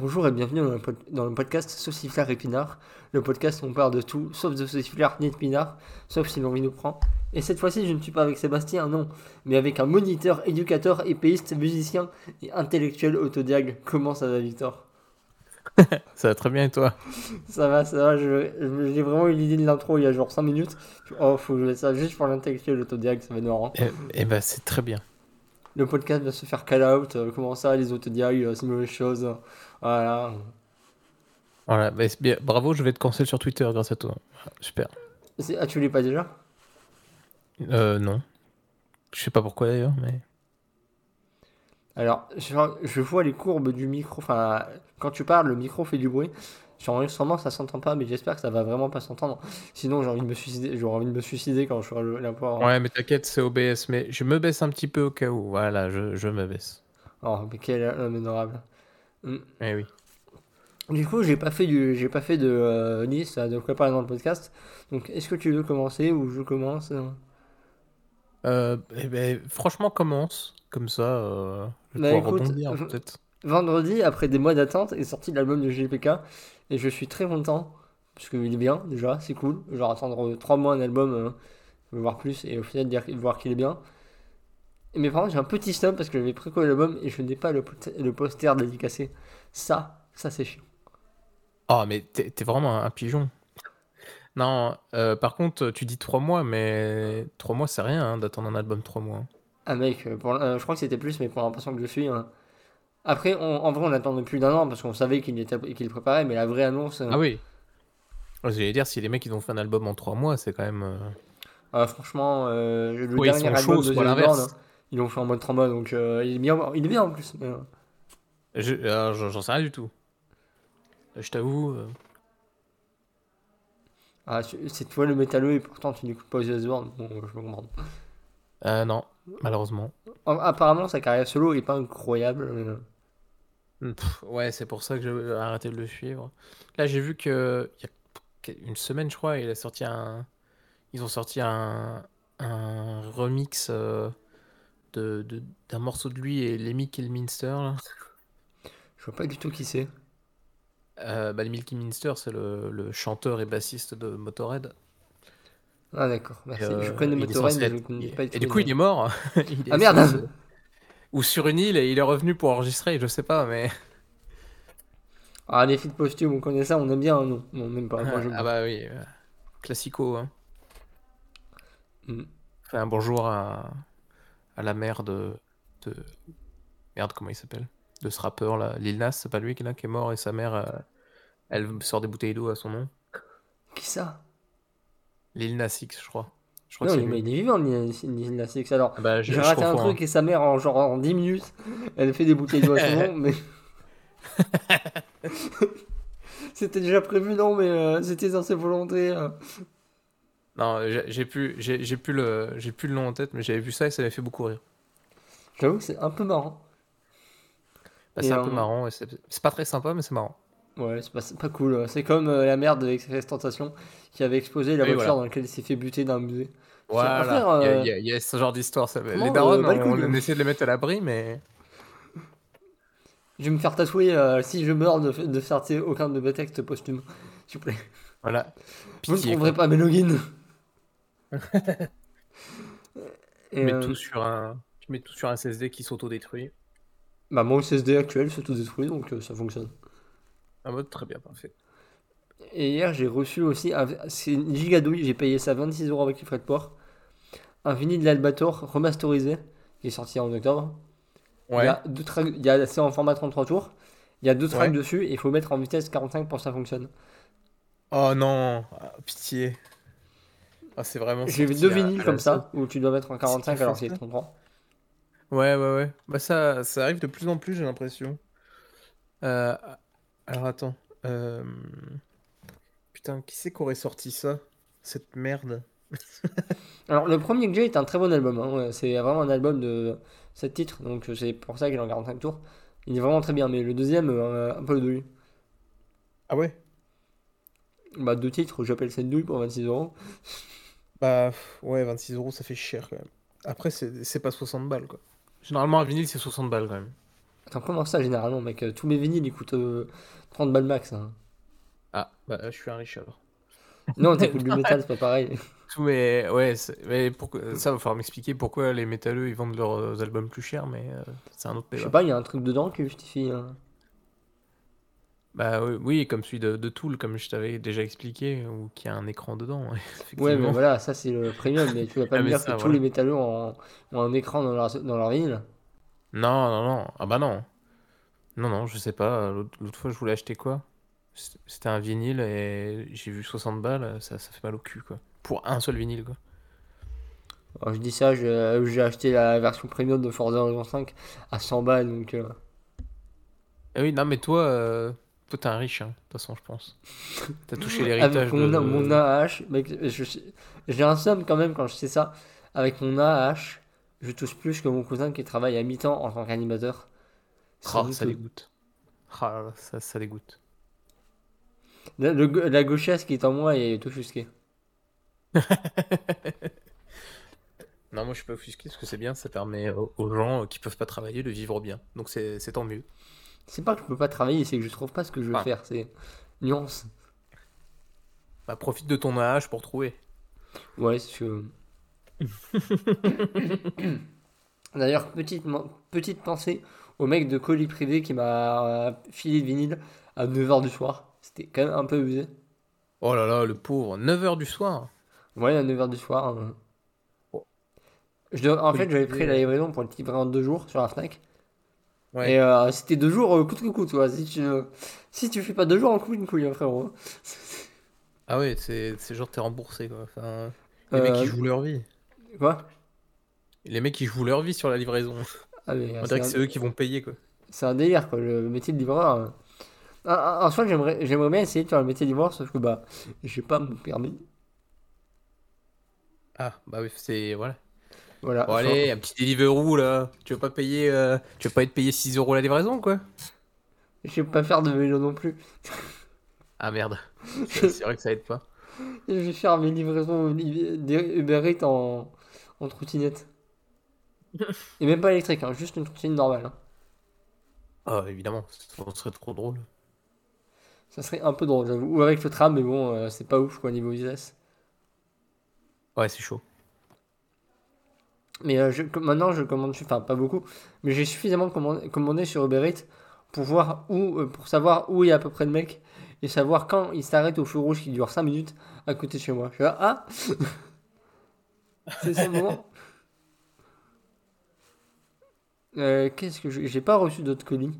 Bonjour et bienvenue dans le, pod- dans le podcast Sauciflard Épinard, le podcast où on parle de tout, sauf de sauciflard ni d'épinard, sauf si l'envie nous prend. Et cette fois-ci, je ne suis pas avec Sébastien, non, mais avec un moniteur, éducateur, épéiste, musicien et intellectuel autodiag. Comment ça va, Victor? Ça va très bien et toi? Ça va, ça va, j'ai vraiment eu l'idée de l'intro il y a genre 5 minutes. Oh, faut que je mette ça juste pour l'intellectuel autodiag, ça va être marrant. Eh, eh ben c'est très bien. Le podcast va se faire call out, euh, comment ça, les autodiags, euh, c'est une mauvaise chose. euh, Voilà. Voilà, bah, bien. Bravo, je vais te cancel sur Twitter grâce à toi. Super. Ah, tu l'es pas déjà? Euh, non. Je sais pas pourquoi d'ailleurs, mais. Alors, je, vois les courbes du micro. Enfin, quand tu parles, le micro fait du bruit. Sur enregistrement, ça s'entend pas, mais j'espère que ça va vraiment pas s'entendre. Sinon, j'ai envie de me suicider. J'aurais envie de me suicider quand je ferai le- la poire. Ouais, mais t'inquiète, c'est OBS. Mais je me baisse un petit peu au cas où. Voilà, je, je me baisse. Oh, mais quel homme adorable. Mm. Eh oui. Du coup, j'ai pas fait du, j'ai pas fait de euh, liste de quoi parler dans le podcast. Donc, est-ce que tu veux commencer ou je commence Euh, eh ben, franchement, commence. Comme ça, euh, je Bah, écoute, rebondir peut-être. Vendredi, après des mois d'attente, est sorti l'album de GPK et je suis très content parce qu'il est bien déjà, c'est cool. Genre attendre 3 mois un album, euh, voire plus, et au final dire, voir qu'il est bien. Mais par contre, j'ai un petit snob parce que j'avais précollé l'album et je n'ai pas le, le poster dédicacé. Ça, ça c'est chiant. Oh, mais t'es vraiment un pigeon. Non, euh, par contre, tu dis 3 mois, mais 3 mois, c'est rien hein, d'attendre un album 3 mois. Ah mec, euh, pour, euh, je crois que c'était plus, mais pour l'impression que je suis. hein. Après, on- en vrai, on attendait plus d'un an parce qu'on savait qu'il qu'il préparait, mais la vraie annonce. euh, Ah oui. J'allais dire, si les mecs ils ont fait un album en 3 mois, c'est quand même. Ah, franchement, le dernier album de. Osborne, ils l'ont fait en mode trauma, donc euh, il, est bien, il est bien en plus. mais, euh, Je- alors, J'en sais rien du tout. Euh, Je t'avoue. euh, Ah, c'est toi le métalleux et pourtant tu n'écoutes pas The Osborne, bon, je peux comprendre. euh, non, malheureusement. En- Apparemment, sa carrière solo est pas incroyable. mais, euh, Hmm, pff, ouais, c'est pour ça que j'ai arrêté de le suivre. Là, j'ai vu que il y a une semaine, je crois, il a sorti un. Ils ont sorti un, un remix euh, de, de- d'un morceau de lui et Lemmy Kilminster. Là. je vois pas du tout qui c'est. Euh, bah, Lemmy Kilminster, c'est le, le chanteur et bassiste de Motorhead. Ah, d'accord, merci. Euh, je connais il est Motorhead, mais être- je connais et- du coup, il est mort. Il est Ah merde Ou sur une île et il est revenu pour enregistrer, je sais pas, mais. Ah, les feats posthumes, on connaît ça, on aime bien, hein, non Non, même pas. moi, ah bah oui, euh, classico. Hein. Mm. Fait un bonjour à, à la mère de, de. Merde, comment il s'appelle? De ce rappeur là. Lil Nas, c'est pas lui qui, là, qui est mort et sa mère, euh, elle sort des bouteilles d'eau à son nom. Qui ça? Lil Nas X, je crois. Je crois Non, que mais lui. il est vivant, Lil Nas X. Alors, Ah bah, j'ai raté un truc et sa mère, en genre en 10 minutes, elle fait des bouteilles d'eau à son nom, mais. C'était déjà prévu, non, mais euh, c'était dans ses volontés. euh. Non, j'ai plus, j'ai j'ai plus le, j'ai plus le nom en tête, mais j'avais vu ça et ça m'avait fait beaucoup rire. J'avoue que c'est un peu marrant. Bah, c'est un euh, peu marrant, et c'est pas très sympa, mais c'est marrant. Ouais, c'est pas, pas cool. C'est comme euh, la mère de Express Tentation qui avait explosé la voiture voilà. dans laquelle il s'est fait buter d'un musée. Voilà, frère, il y, a- euh, il y a- il y a ce genre d'histoire. ça- Les darons, euh, on, essaie de les mettre à l'abri, mais. Je vais me faire tatouer euh, si je meurs de, de faire aucun de mes textes posthumes. S'il vous plaît. Voilà. Vous ne Pitié, trouverez pas mes logins. Tu Et, mets, euh, tout sur un... tu mets tout sur un SSD qui s'autodétruit. bah, mon SSD actuel se tout détruit donc euh, ça fonctionne. En mode très bien, parfait. Et hier j'ai reçu aussi, un- c'est une gigadouille, j'ai payé ça 26 euros avec les frais de port. Un vinyle de l'Albator remasterisé qui est sorti en octobre. Il y Ouais. a deux il y a, c'est en format 33 tours. Il y a deux tracks Ouais. dessus et il faut mettre en vitesse 45 pour que ça fonctionne. Oh non, Ah, pitié. Ah, c'est vraiment. J'ai deux vinyles à comme la ça où tu dois mettre en 45 qu'il alors faut qu'il est faire. 33. Ouais, ouais, ouais. Bah, ça, ça arrive de plus en plus, j'ai l'impression. Euh, Alors, attends. Euh, Putain, qui c'est qu'aurait sorti ça Cette merde? Alors le premier que j'ai est un très bon album. hein, C'est vraiment un album de 7 titres donc euh, c'est pour ça qu'il est en 45 tours. Il est vraiment très bien mais le deuxième euh, un peu de douille. Ah ouais? Bah deux titres, j'appelle cette douille pour 26 euros. Bah, ouais, 26 euros, ça fait cher quand même. Après, c'est c'est pas 60 balles, quoi. Généralement, un vinyle, c'est 60 balles quand même. Attends, comment ça généralement, mec? Tous mes vinyles ils coûtent euh, 30 balles max. hein. Ah, bah je suis un riche alors. Non, t'écoutes du métal, c'est pas pareil. Tous mes... Ouais, mais pourquoi... ça va falloir m'expliquer pourquoi les métalleux ils vendent leurs euh, albums plus chers, mais euh, c'est un autre Je sais débat. pas, il y a un truc dedans qui justifie. hein. Bah oui, comme celui de, de Tool, comme je t'avais déjà expliqué, ou qui a un écran dedans, ouais, mais voilà, ça c'est le premium, mais tu vas pas Ah, me dire ça, que tous les métalleux ont, ont un écran dans leur, dans leur vinyle. Non, non, non. Ah bah non. Non, non, je sais pas. L'autre fois, je voulais acheter quoi? C'était un vinyle et j'ai vu 60 balles, ça, ça fait mal au cul, quoi. Pour un seul vinyle, quoi. Alors, je dis ça, j'ai acheté la version premium de Forza Horizon 5 à 100 balles, donc euh, Ah oui, non, mais toi, euh, toi, t'es un riche, hein, de toute façon, je pense. T'as touché l'héritage avec de... mon, AH, j'ai un somme quand même quand je sais ça. Avec mon AH, je touche plus que mon cousin qui travaille à mi-temps en tant qu'animateur. Ah, ça dégoûte. Ah, ça, ça dégoûte. La, le- la gauchesse qui est en moi est offusquée. Non, moi, je suis pas offusqué parce que c'est bien, ça permet aux aux gens qui peuvent pas travailler de vivre bien. Donc, c'est tant mieux. C'est pas que je peux pas travailler, c'est que je trouve pas ce que je veux Ah. faire. C'est nuance. Bah, profite de ton âge pour trouver. Ouais, c'est que. D'ailleurs, petite, petite pensée au mec de colis privé qui m'a filé le vinyle à 9h du soir. C'était quand même un peu abusé. Oh là là, le pauvre. 9h du soir. Ouais, à 9h du soir. euh. Oh. Je en Colis fait, j'avais pris la livraison pour le livrer en deux jours sur la Fnac. Ouais. Et euh, c'était deux jours euh, coûte que coûte. quoi. Si tu, si tu fais pas deux jours, on coupe une couille, hein, frérot. Ah ouais, c'est c'est genre t'es remboursé quoi. Enfin, les mecs Euh, qui jouent leur vie. Quoi? Les mecs qui jouent leur vie sur la livraison. ah, mais, On c'est dirait que un- c'est eux qui vont payer quoi. C'est un délire, quoi, le métier de livreur. euh. En, en soi, j'aimerais, j'aimerais bien essayer de faire le métier de livreur, sauf que bah, j'ai pas mon permis. Ah bah oui, c'est voilà. Voilà. Bon Enfin, allez, un petit Deliveroo là. Tu veux pas payer euh, tu veux pas être payé 6 euros la livraison quoi? Je sais pas faire de vélo non plus. Ah merde. C'est vrai que ça aide pas. Je vais faire mes livraisons Uber Eats en, en trottinette. Et même pas électrique, hein, juste une trottinette normale. hein. Ah évidemment, ce serait trop drôle. Ça serait un peu drôle, j'avoue. Ou avec le tram, mais bon, euh, c'est pas ouf, quoi, niveau vitesse. Ouais, c'est chaud. Mais euh, maintenant, je commande, enfin pas beaucoup, mais j'ai suffisamment commandé, commandé sur Uber Eats pour voir où, euh, pour savoir où il y a à peu près le mec et savoir quand il s'arrête au feu rouge qui dure 5 minutes à côté de chez moi. Je suis là, ah C'est ce moment Euh, Qu'est-ce que je- j'ai pas reçu d'autres colis,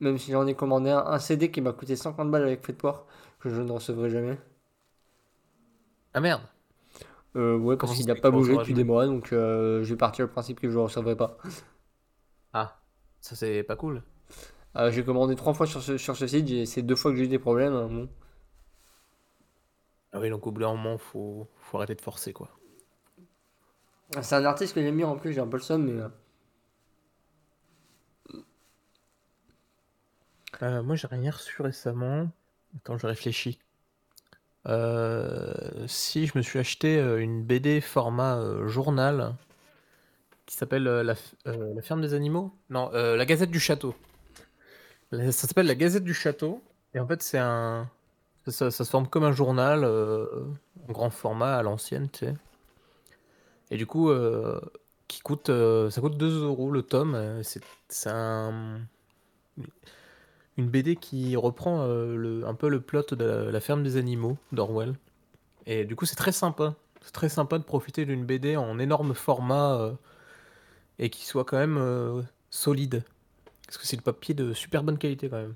même si j'en ai commandé un, un CD qui m'a coûté 50 balles avec frais de port que je ne recevrai jamais. Ah merde. Euh, ouais, parce qu'il n'a pas bougé depuis des mois, donc euh, je vais partir le principe que je ne le recevrai pas. Ah, ça c'est pas cool. Euh, j'ai commandé trois fois sur ce, sur ce site, c'est deux fois que j'ai eu des problèmes. hein, bon. Ah oui, donc au bout d'un moment, faut faut arrêter de forcer quoi. C'est un artiste que j'aime bien en plus, j'ai un peu le seum, mais. euh, Euh, moi, j'ai rien reçu récemment. Attends, je réfléchis. Euh, si, je me suis acheté euh, une BD format euh, journal qui s'appelle la, ferme des animaux? Non, La Gazette du Château. Ça s'appelle La Gazette du Château. Et en fait, c'est un. Ça, se forme comme un journal en grand format à l'ancienne, tu sais. Et du coup, qui coûte, ça coûte 2 euros le tome. c'est un une BD qui reprend euh, le, un peu le plot de la, la ferme des animaux d'Orwell. Et du coup, c'est très sympa. C'est très sympa de profiter d'une BD en énorme format euh, et qui soit quand même euh, solide. Parce que c'est le papier de super bonne qualité quand même.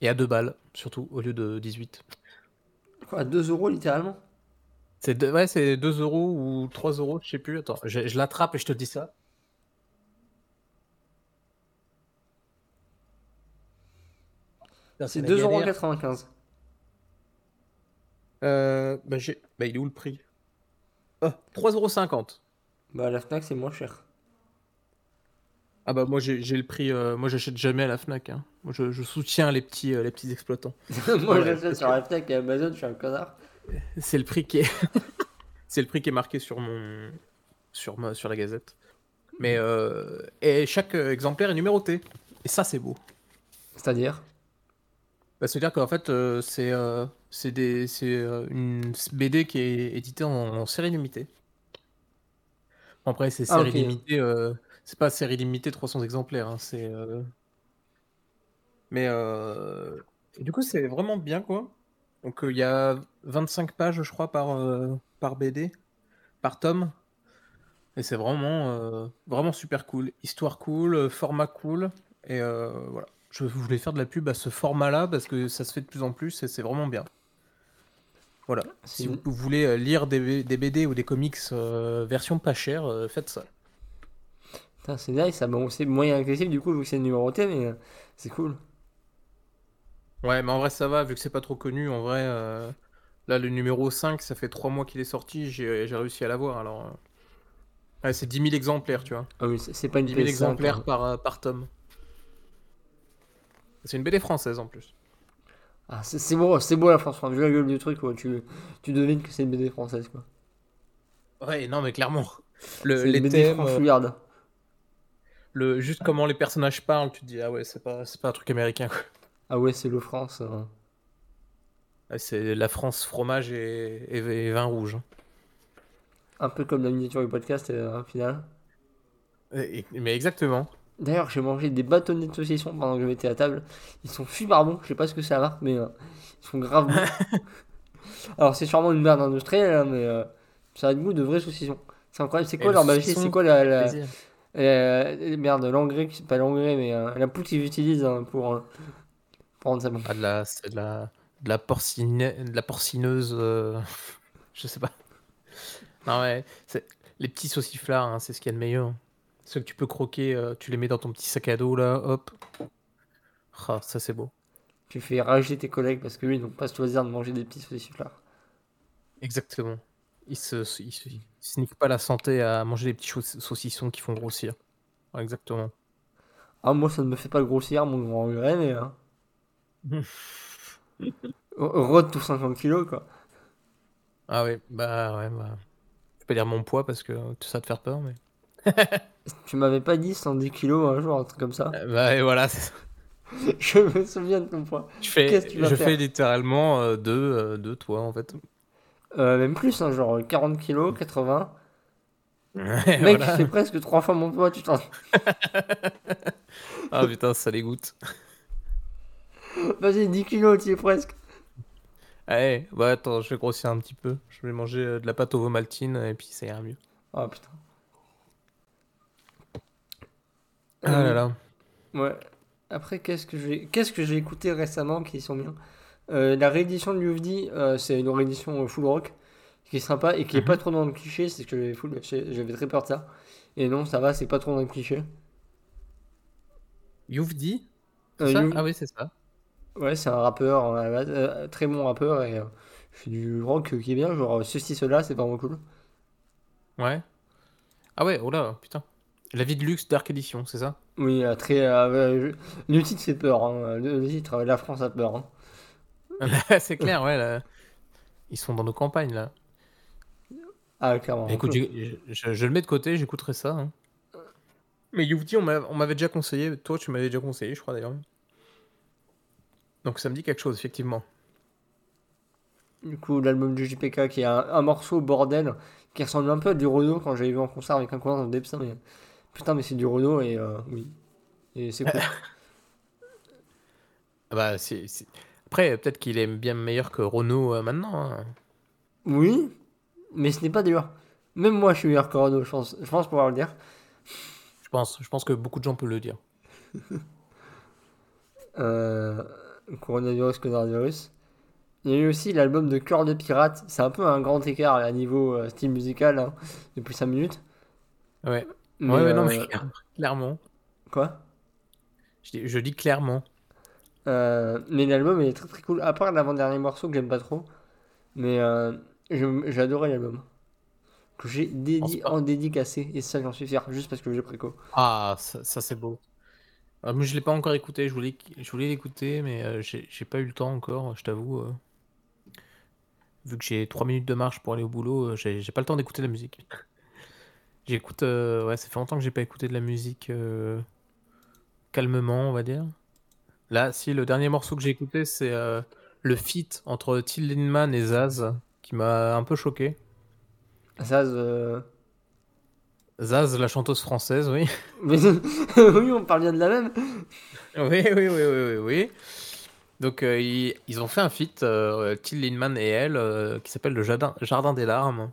Et à 2 balles, surtout, au lieu de 18. Quoi, 2 euros littéralement? C'est ouais, c'est 2 euros ou 3 euros, je sais plus. Attends, je, je l'attrape et je te dis ça. C'est la 2,95€. galère. Euh, bah, j'ai... bah, il est où le prix? Ah, 3,50€. Bah, à la Fnac, c'est moins cher. Ah bah moi j'ai le prix, euh, moi j'achète jamais à la Fnac. hein. Moi je, je soutiens les petits, euh, les petits exploitants. Moi, Ouais, j'achète sur la Fnac et Amazon, je suis un connard. C'est le prix qui est, c'est le prix qui est marqué sur mon, sur ma, sur la Gazette. Mais euh, et chaque exemplaire est numéroté. Et ça, c'est beau. C'est-à-dire? Bah, C'est-à-dire qu'en fait, euh, c'est euh, c'est des- c'est, euh, une BD qui est éditée en, en série limitée. Bon, Après, c'est Ah, série ok. limitée, euh, c'est pas série limitée 300 exemplaires, hein, c'est. euh, Mais euh, et du coup, c'est vraiment bien quoi. Donc, euh, il y a 25 pages, je crois, par, euh, par BD, par tome. Et c'est vraiment, euh, vraiment super cool. Histoire cool, euh, format cool. Et euh, voilà. Je voulais faire de la pub à ce format-là parce que ça se fait de plus en plus et c'est vraiment bien. Voilà. Si C'est- vous, voulez euh, lire des, des BD ou des comics euh, version pas chère, euh, faites ça. Putain, c'est nice, ça. Bon, c'est moyen agressif du coup, vu que c'est numéroté, mais euh, c'est cool. Ouais, mais en vrai, ça va, vu que c'est pas trop connu. En vrai, là, le numéro 5, ça fait 3 mois qu'il est sorti. J'ai réussi à l'avoir. Alors, ouais, c'est 10 000 exemplaires, tu vois. Ah oui, c'est pas une 10 000 PS5, exemplaires hein. par, par tome. C'est une BD française en plus. Ah, c'est beau, c'est beau la France. Enfin, vu la gueule du truc, quoi. Tu, tu devines que c'est une BD française, quoi. Ouais, non, mais clairement. Le, une les BD thèmes, euh, le, juste comment les personnages parlent, tu te dis, ah ouais, c'est pas, c'est pas un truc américain. quoi. Ah ouais, c'est le France. hein. C'est la France fromage et, et- et vin rouge. hein. Un peu comme la miniature du podcast, euh, au final. Et- mais exactement. D'ailleurs, j'ai mangé des bâtonnets de saucisson pendant que je m'étais à table. Ils sont super bons. Je sais pas ce que ça marque, mais euh, ils sont grave bons. Alors, c'est sûrement une merde industrielle, hein, mais euh, ça a le goût de vrais saucissons. C'est incroyable. C'est quoi le leur magie? Saucisson, C'est quoi la, euh, merde, l'engrais, pas l'engrais, mais euh, la poudre qu'ils utilisent hein, pour, euh, pour rendre ça bon. Ah, de la, c'est de la, de la, porcine, de la porcineuse. euh, je sais pas. Non, ouais. c'est- Les petits sauciflards, hein, c'est ce qu'il y a de meilleur. Ceux que tu peux croquer, euh, tu les mets dans ton petit sac à dos, là, hop. Ah, ça, c'est beau. Tu fais rager tes collègues parce que lui, ils n'ont pas ce loisir de manger des petits saucissons. Exactement. Ils se, ils se, ils se niquent pas la santé à manger des petits saucissons qui font grossir. Exactement. Ah, moi, ça ne me fait pas grossir, mon grand regret, mais. Rod tout 50 kilos, quoi. Ah oui, bah ouais, bah. Je peux dire mon poids parce que ça te faire peur, mais. Tu m'avais pas dit 110 kilos un jour, un truc comme ça. Euh, Bah et voilà. Je me souviens de ton poids. je fais, tu vas je faire fais littéralement euh, deux, euh, deux toi en fait. Euh, même plus, hein, genre 40 kilos, 80. Et Mec, voilà. c'est presque trois fois mon poids, tu t'en. Ah putain, ça dégoûte. Vas-y, 10 kilos, tu es presque. Allez, bah attends, je vais grossir un petit peu. Je vais manger de la pâte au vomaltine et puis ça ira mieux. Ah putain. Ah là là. Ouais. Après, qu'est-ce que j'ai qu'est-ce que j'ai écouté récemment qui sont bien? Euh, La réédition de UFD, euh, c'est une réédition euh, full rock qui est sympa et qui est Mhm. pas trop dans le cliché. C'est que j'avais full- j'avais très peur de ça. Et non, ça va, c'est pas trop dans le cliché. Youvdi Euh, c'est Ah oui, c'est ça. Ouais, c'est un rappeur, euh, très bon rappeur et euh, fait du rock euh, qui est bien, genre euh, ceci, cela, c'est vraiment cool. Ouais. Ah ouais, oh là, putain. La vie de luxe Dark Edition, c'est ça? Oui, euh, très. euh, je- Le titre fait peur, hein. Le, titre, euh, La France a peur. hein. C'est clair, ouais. là. Ils sont dans nos campagnes là. Ah, clairement. Écoute, je, je le mets de côté, j'écouterai ça. hein. Mais Youvdi, on m'a- on m'avait déjà conseillé. Toi, tu m'avais déjà conseillé, je crois d'ailleurs. Donc ça me dit quelque chose, effectivement. Du coup, l'album du JPK qui est un, un morceau bordel qui ressemble un peu à du Renault quand j'avais vu en concert avec un coin dans le Putain, mais, putain, mais c'est du Renault et euh, oui. Et c'est cool. Ah Bah, c'est, c'est- Après, peut-être qu'il est bien meilleur que Renault euh, maintenant. hein. oui, mais ce n'est pas dur. Même moi, je suis meilleur que Renault, je pense, je pense pouvoir le dire. Je pense, je pense que beaucoup de gens peuvent le dire. Euh, coronavirus, coronavirus. Il y a eu aussi l'album de Cœur de Pirate. C'est un peu un grand écart à niveau euh, style musical hein, depuis 5 minutes. Ouais. Mais, ouais, non, euh, mais clairement. Quoi? Je dis, je dis clairement. Euh, mais l'album il est très très cool. À part l'avant-dernier morceau que j'aime pas trop. Mais euh, j'ai adoré l'album. Que j'ai dédi en dédicacé. Et ça, j'en suis fier. Juste parce que j'ai préco. Ah, ça, ça, c'est beau. Ah, moi, je l'ai pas encore écouté. Je voulais, je voulais l'écouter, mais euh, j'ai pas eu le temps encore, je t'avoue. euh. Vu que j'ai 3 minutes de marche pour aller au boulot, euh, j'ai pas le temps d'écouter la musique. J'écoute, euh, ouais, ça fait longtemps que j'ai pas écouté de la musique euh, calmement, on va dire. Là, si le dernier morceau que j'ai écouté, c'est euh, le feat entre Till Lindemann et Zaz, qui m'a un peu choqué. Zaz. euh, Zaz, la chanteuse française, oui. Mais oui, on parle bien de la même. Oui, oui, oui, oui, oui, oui. Donc, euh, ils, ils ont fait un feat, euh, Till Lindemann et elle, euh, qui s'appelle Le Jardin, Jardin des larmes.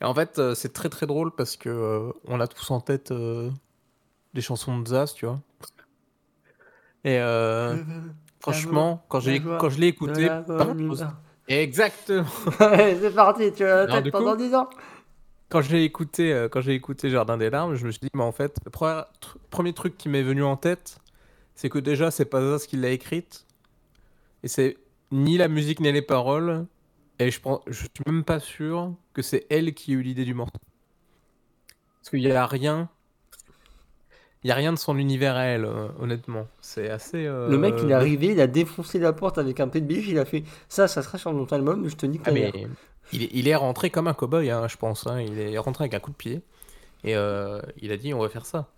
Et en fait, euh, c'est très très drôle parce que euh, on a tous en tête euh, des chansons de Zaz, tu vois. Et euh, franchement, quand, j'ai, quand je l'ai écouté, humeur. exactement. c'est parti, tu as la tête pendant coup- 10 ans. Quand j'ai écouté, quand j'ai écouté Jardin des larmes, je me suis dit, mais en fait, le premier, tr- premier truc qui m'est venu en tête, c'est que déjà, c'est pas Zaz qui l'a écrite, et c'est ni la musique ni les paroles, et je pense, je suis même pas sûr que c'est elle qui a eu l'idée du morceau. Parce qu'il y a rien, il y a rien de son univers à elle, euh, honnêtement. C'est assez. euh, Le mec, il est arrivé, il a défoncé la porte avec un biche, il a fait ça, ça sera sur mon album, je te nique Ah, mais il est, il est rentré comme un cow-boy, hein, je pense. hein. Il est rentré avec un coup de pied. Et euh, il a dit on va faire ça.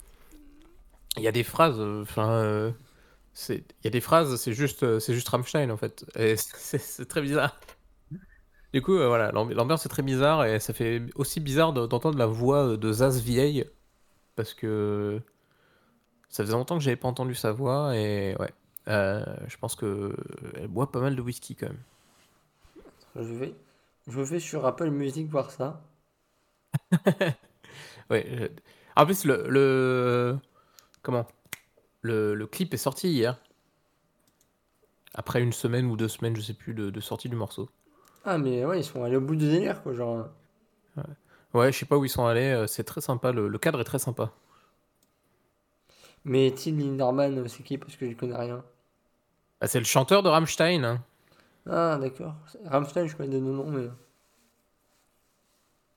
Il y a des phrases, enfin. il y a des phrases, c'est juste, c'est juste Rammstein en fait. C'est très bizarre. Du coup, euh, voilà, l'ambi- l'ambiance est très bizarre et ça fait aussi bizarre de- d'entendre la voix de Zaz vieille parce que ça faisait longtemps que j'avais pas entendu sa voix et ouais, euh, je pense que elle boit pas mal de whisky quand même. Je vais, je vais sur Apple Music voir ça. Ouais. je- En plus, le, le... comment? Le, le clip est sorti hier. Après une semaine ou deux semaines, je sais plus, de, de sortie du morceau. Ah, mais ouais, ils sont allés au bout du délire, quoi. Genre, Ouais, je sais pas où ils sont allés. euh, C'est très sympa. Le, le cadre est très sympa. mais Till Linderman, c'est qui? Parce que je connais rien. Bah, c'est le chanteur de Rammstein. hein. Ah, d'accord. Rammstein, je connais de nos noms, mais.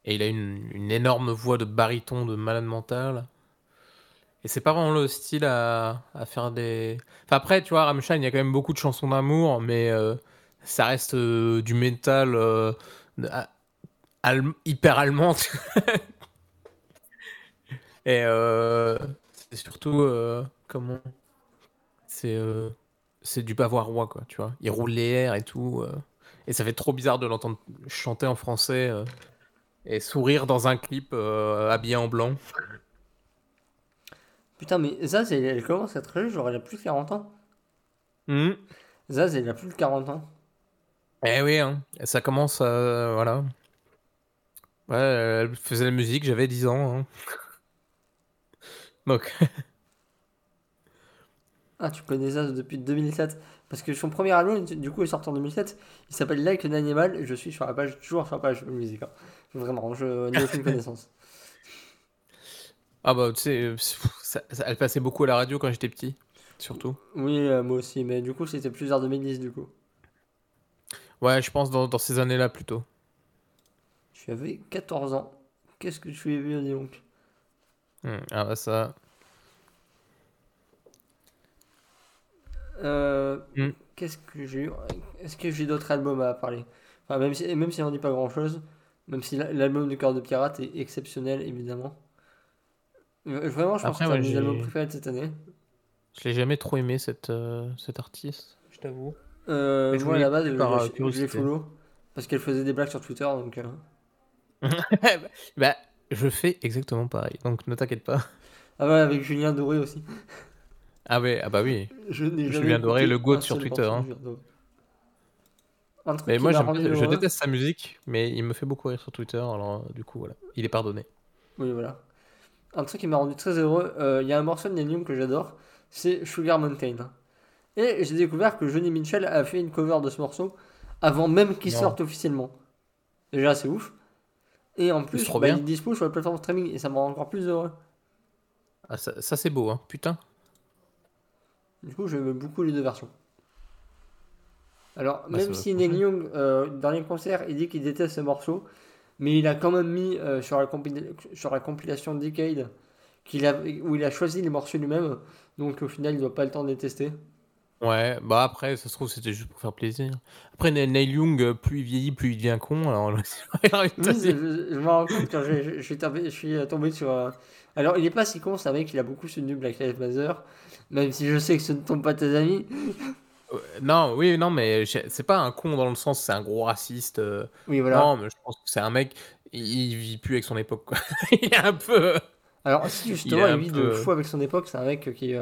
Et il a une, une énorme voix de baryton de malade mental. Et c'est pas vraiment le style à, à faire des. Enfin, après, tu vois, Rammstein, il y a quand même beaucoup de chansons d'amour, mais euh, ça reste euh, du métal euh, allem- hyper allemand. Et euh, c'est surtout. euh, comment C'est c'est du bavarois, quoi, tu vois. Il roule les airs et tout. et ça fait trop bizarre de l'entendre chanter en français. et sourire dans un clip habillé en blanc. Putain, mais Zaz, elle, commence à être jeune, genre, elle a plus de 40 ans. Mhm. Zaz, elle a plus de 40 ans. Eh oui, hein. Ça commence à... Voilà. Ouais, elle faisait la musique, j'avais 10 ans. hein. Donc, Ah, tu connais Zaz depuis 2007. Parce que son premier album, du coup, est sorti en 2007. Il s'appelle Like an Animal. Et je suis sur la page, toujours sur la page musique. hein. Vraiment, je n'ai aucune connaissance. ah bah tu sais, euh, ça- ça- elle passait beaucoup à la radio quand j'étais petit, surtout. Oui, euh, moi aussi. Mais du coup, c'était plus vers 2010, du coup. Ouais, je pense dans, dans ces années-là plutôt. Tu avais 14 ans. Qu'est-ce que tu as vu, dis donc? Hmm, Ah bah ça... Euh, Mm. Qu'est-ce que j'ai eu? Est-ce que j'ai d'autres albums à parler? Enfin, même, si, même si on dit pas grand-chose, même si la- l'album de Cœur de Pirate est exceptionnel, évidemment. Vraiment, je pense que c'est un de mes albums préférés de cette année. Je l'ai jamais trop aimé, cette, euh, cet artiste, je t'avoue. Euh, moi, à la base, je, par, euh, je- curiosité. follow parce qu'elle faisait des blagues sur Twitter, donc... euh, bah, je fais exactement pareil, donc ne t'inquiète pas. Ah ouais, avec Julien Doré aussi. Ah ouais, ah bah oui. Je n'ai Julien Doré, le goat sur Twitter, hein. Un truc Mais moi, je déteste sa musique, mais il me fait beaucoup rire sur Twitter, alors euh, du coup, voilà. Il est pardonné. Oui, voilà. Un truc qui m'a rendu très heureux, euh, il y a un morceau de Young que j'adore, c'est Sugar Mountain. Et j'ai découvert que Johnny Mitchell a fait une cover de ce morceau avant même qu'il sorte officiellement. Déjà, c'est ouf. Et en plus, trop bah, bien. il est dispo sur la plateforme de streaming et ça me rend encore plus heureux. Ah, ça, ça, c'est beau, hein, putain. Du coup, j'aime beaucoup les deux versions. Alors, Bah, même si. Neil Young, euh, dernier concert, il dit qu'il déteste ce morceau, mais il a quand même mis euh, sur, la compil- sur la compilation Decade qu'il a, où il a choisi les morceaux lui-même, donc au final, il doit pas le temps de les tester. Ouais, bah après, ça se trouve, c'était juste pour faire plaisir. Après, Neil Young, euh, plus il vieillit, plus il devient con. Alors, oui, je, je me rends compte quand je, je, suis, tombé, je suis tombé sur. Euh, alors, il est pas si con, c'est un mec, il a beaucoup soutenu Black Lives Matter, même si je sais que ce ne tombe pas tes amis. Non, oui, non, mais c'est pas un con dans le sens, c'est un gros raciste. Euh. Oui, voilà. Non, mais je pense que c'est un mec, il, vit plus avec son époque, quoi. il est un peu. Alors, si justement, il, vit de fou avec son époque, c'est un mec qui est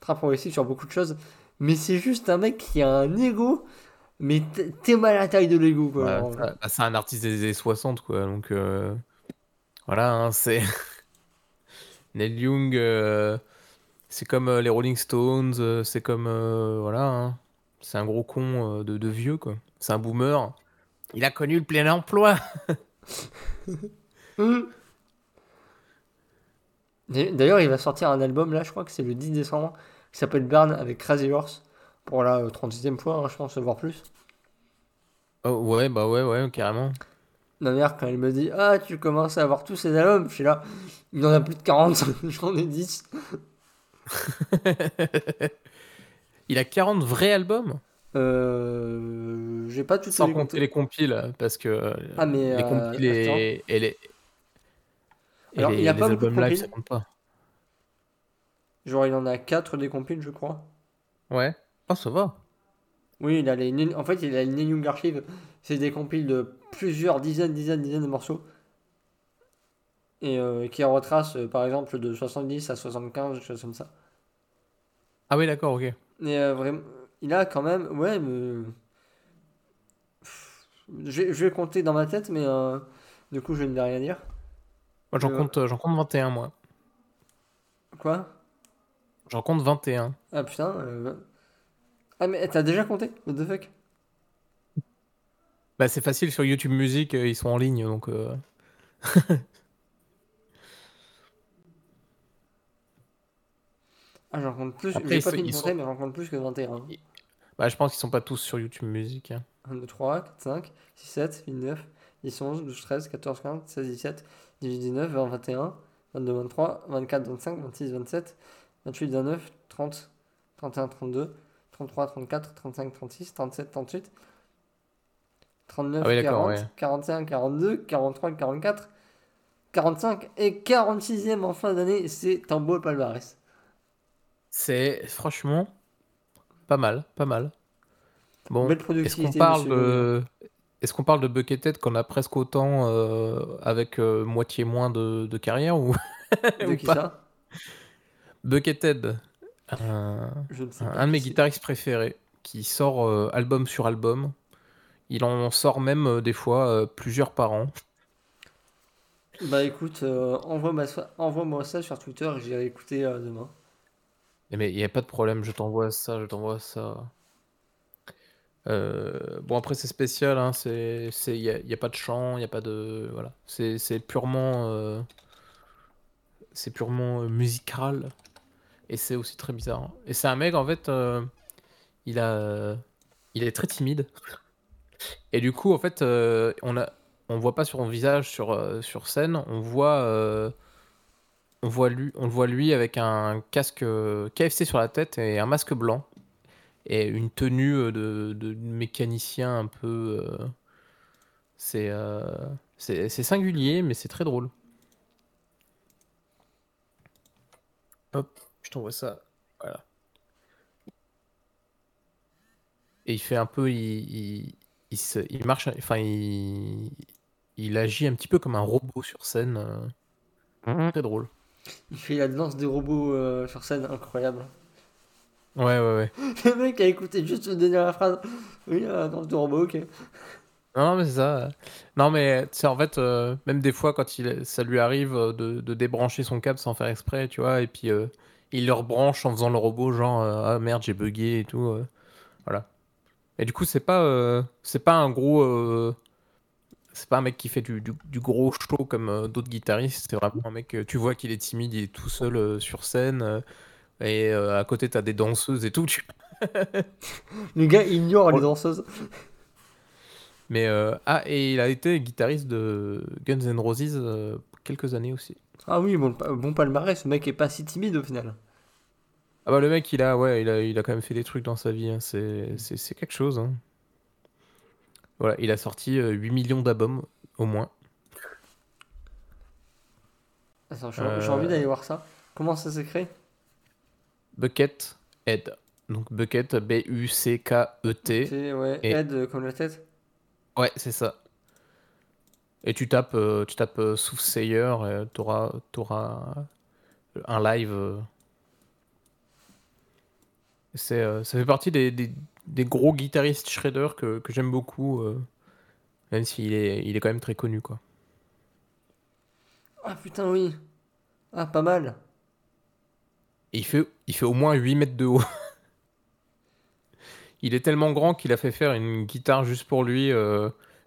très progressif sur beaucoup de choses mais c'est juste un mec qui a un ego, mais t'es mal à la taille de l'ego, quoi. Bah, c'est un artiste des années 60, quoi, donc euh, voilà, hein, c'est. Neil Young, euh, c'est comme euh, les Rolling Stones, c'est comme. voilà, hein. c'est un gros con de, de, vieux, quoi. C'est un boomer. Il a connu le plein emploi. D'ailleurs, il va sortir un album là, je crois que c'est le 10 décembre qui s'appelle Burn avec Crazy Horse pour la 36e fois, hein, je pense, voire plus. Oh, ouais, bah ouais, ouais, carrément. Ma mère, quand elle me dit Ah, tu commences à avoir tous ces albums, je suis là, il en a plus de 40, j'en ai 10. il a 40 vrais albums? Euh, J'ai pas tout Sans compter les compiles, parce que ah, mais les euh, compiles et, les. Alors, il y a pas beaucoup de live, ça compte pas. Genre, il en a 4 des compiles, je crois. Ouais. Ah, ça va. Oui, il a les, en fait, il a une Young Archive. C'est des compiles de plusieurs dizaines, dizaines, dizaines de morceaux. Et euh, qui retrace, euh, par exemple, de 70 à 75, quelque chose comme ça. Ah oui, d'accord, ok. Et euh, vraiment, il a quand même, ouais, je, vais compter dans ma tête, mais du coup, je ne vais rien dire. Moi, j'en compte, j'en compte 21, moi. Quoi? J'en compte 21. Ah putain. Euh, ah mais t'as déjà compté? What the fuck? Bah c'est facile sur YouTube Music, euh, ils sont en ligne donc. Euh. ah j'en compte plus. J'ai pas fini de compter mais j'en compte plus que 21. Bah je pense qu'ils sont pas tous sur YouTube Music. 1, 2, 3, 4, 5, 6, 7, 8, 9, 10, 11, 12, 13, 14, 15, 16, 17, 18, 19, 20, 21, 22, 23, 24, 25, 26, 27. 28, 29, 30, 31, 32, 33, 34, 35, 36, 37, 38, 39, 40, 41, 42, 43, 44, 45 et 46e en fin d'année. C'est un beau palmarès. C'est franchement pas mal, pas mal. Bon, est-ce qu'on parle de... Parle Buckethead qu'on a presque autant euh, avec euh, moitié moins de, de carrière ou, de qui ça? Buckethead, un, un de mes guitaristes préférés, qui sort euh, album sur album. Il en sort même euh, des fois euh, plusieurs par an. Bah écoute, envoie-moi ça sur Twitter et j'irai écouter demain. Eh, mais il n'y a pas de problème, je t'envoie ça, je t'envoie ça. bon après c'est spécial, hein, c'est, il n'y a, pas de chant, il n'y a pas de, voilà, c'est, purement, c'est purement musical. Et c'est aussi très bizarre. Et c'est un mec, en fait, euh, il a, il est très timide. Et du coup, en fait, euh, on a, on voit pas sur son visage sur, euh, sur scène, on voit, on voit lui, on le voit lui avec un casque KFC sur la tête et un masque blanc et une tenue de, de mécanicien un peu. c'est, c'est singulier, mais c'est très drôle. Hop. Je t'envoie ça. Voilà. Et il fait un peu. Il, il, se, il marche. Enfin, il, il agit un petit peu comme un robot sur scène. Euh. Très drôle. Il fait la danse des robots euh, sur scène, incroyable. Ouais, ouais, ouais. Le mec a écouté juste le la phrase. Oui, la danse des robots, ok. Non, mais c'est ça. Non, mais c'est en fait, euh, même des fois, quand il, ça lui arrive de, de, débrancher son câble sans faire exprès, tu vois, et puis il leur branche en faisant le robot, genre euh, ah merde, j'ai bugué et tout. Euh. voilà. Et du coup, c'est pas, euh, c'est pas un gros. c'est pas un mec qui fait du, du, gros show comme d'autres guitaristes. C'est vraiment un mec, tu vois qu'il est timide, il est tout seul sur scène. et à côté, t'as des danseuses et tout. le gars ignore les danseuses. Mais ah, et il a été guitariste de Guns N' Roses quelques années aussi. Ah oui, bon, bon palmarès, ce mec est pas si timide au final. Ah bah le mec, il a, ouais, il a, il a quand même fait des trucs dans sa vie. hein. C'est, quelque chose. hein. Voilà, il a sorti euh, 8 millions d'albums au moins. Attends, j'ai envie Euh. d'aller voir ça. Comment ça s'écrit? Bucket Head. Donc Bucket, B-U-C-K-E-T. Ouais, Et- Ed euh, comme la tête? Ouais, c'est ça. Et tu tapes, euh, tu tapes euh, Soothsayer, euh, t'auras, t'auras un live. euh. C'est, euh, ça fait partie des, des, des gros guitaristes shredder que, que j'aime beaucoup, euh, même s'il est, il est quand même très connu, quoi. Ah putain, oui. Ah, pas mal. Et il fait, il fait au moins 8 mètres de haut. il est tellement grand qu'il a fait faire une guitare juste pour lui,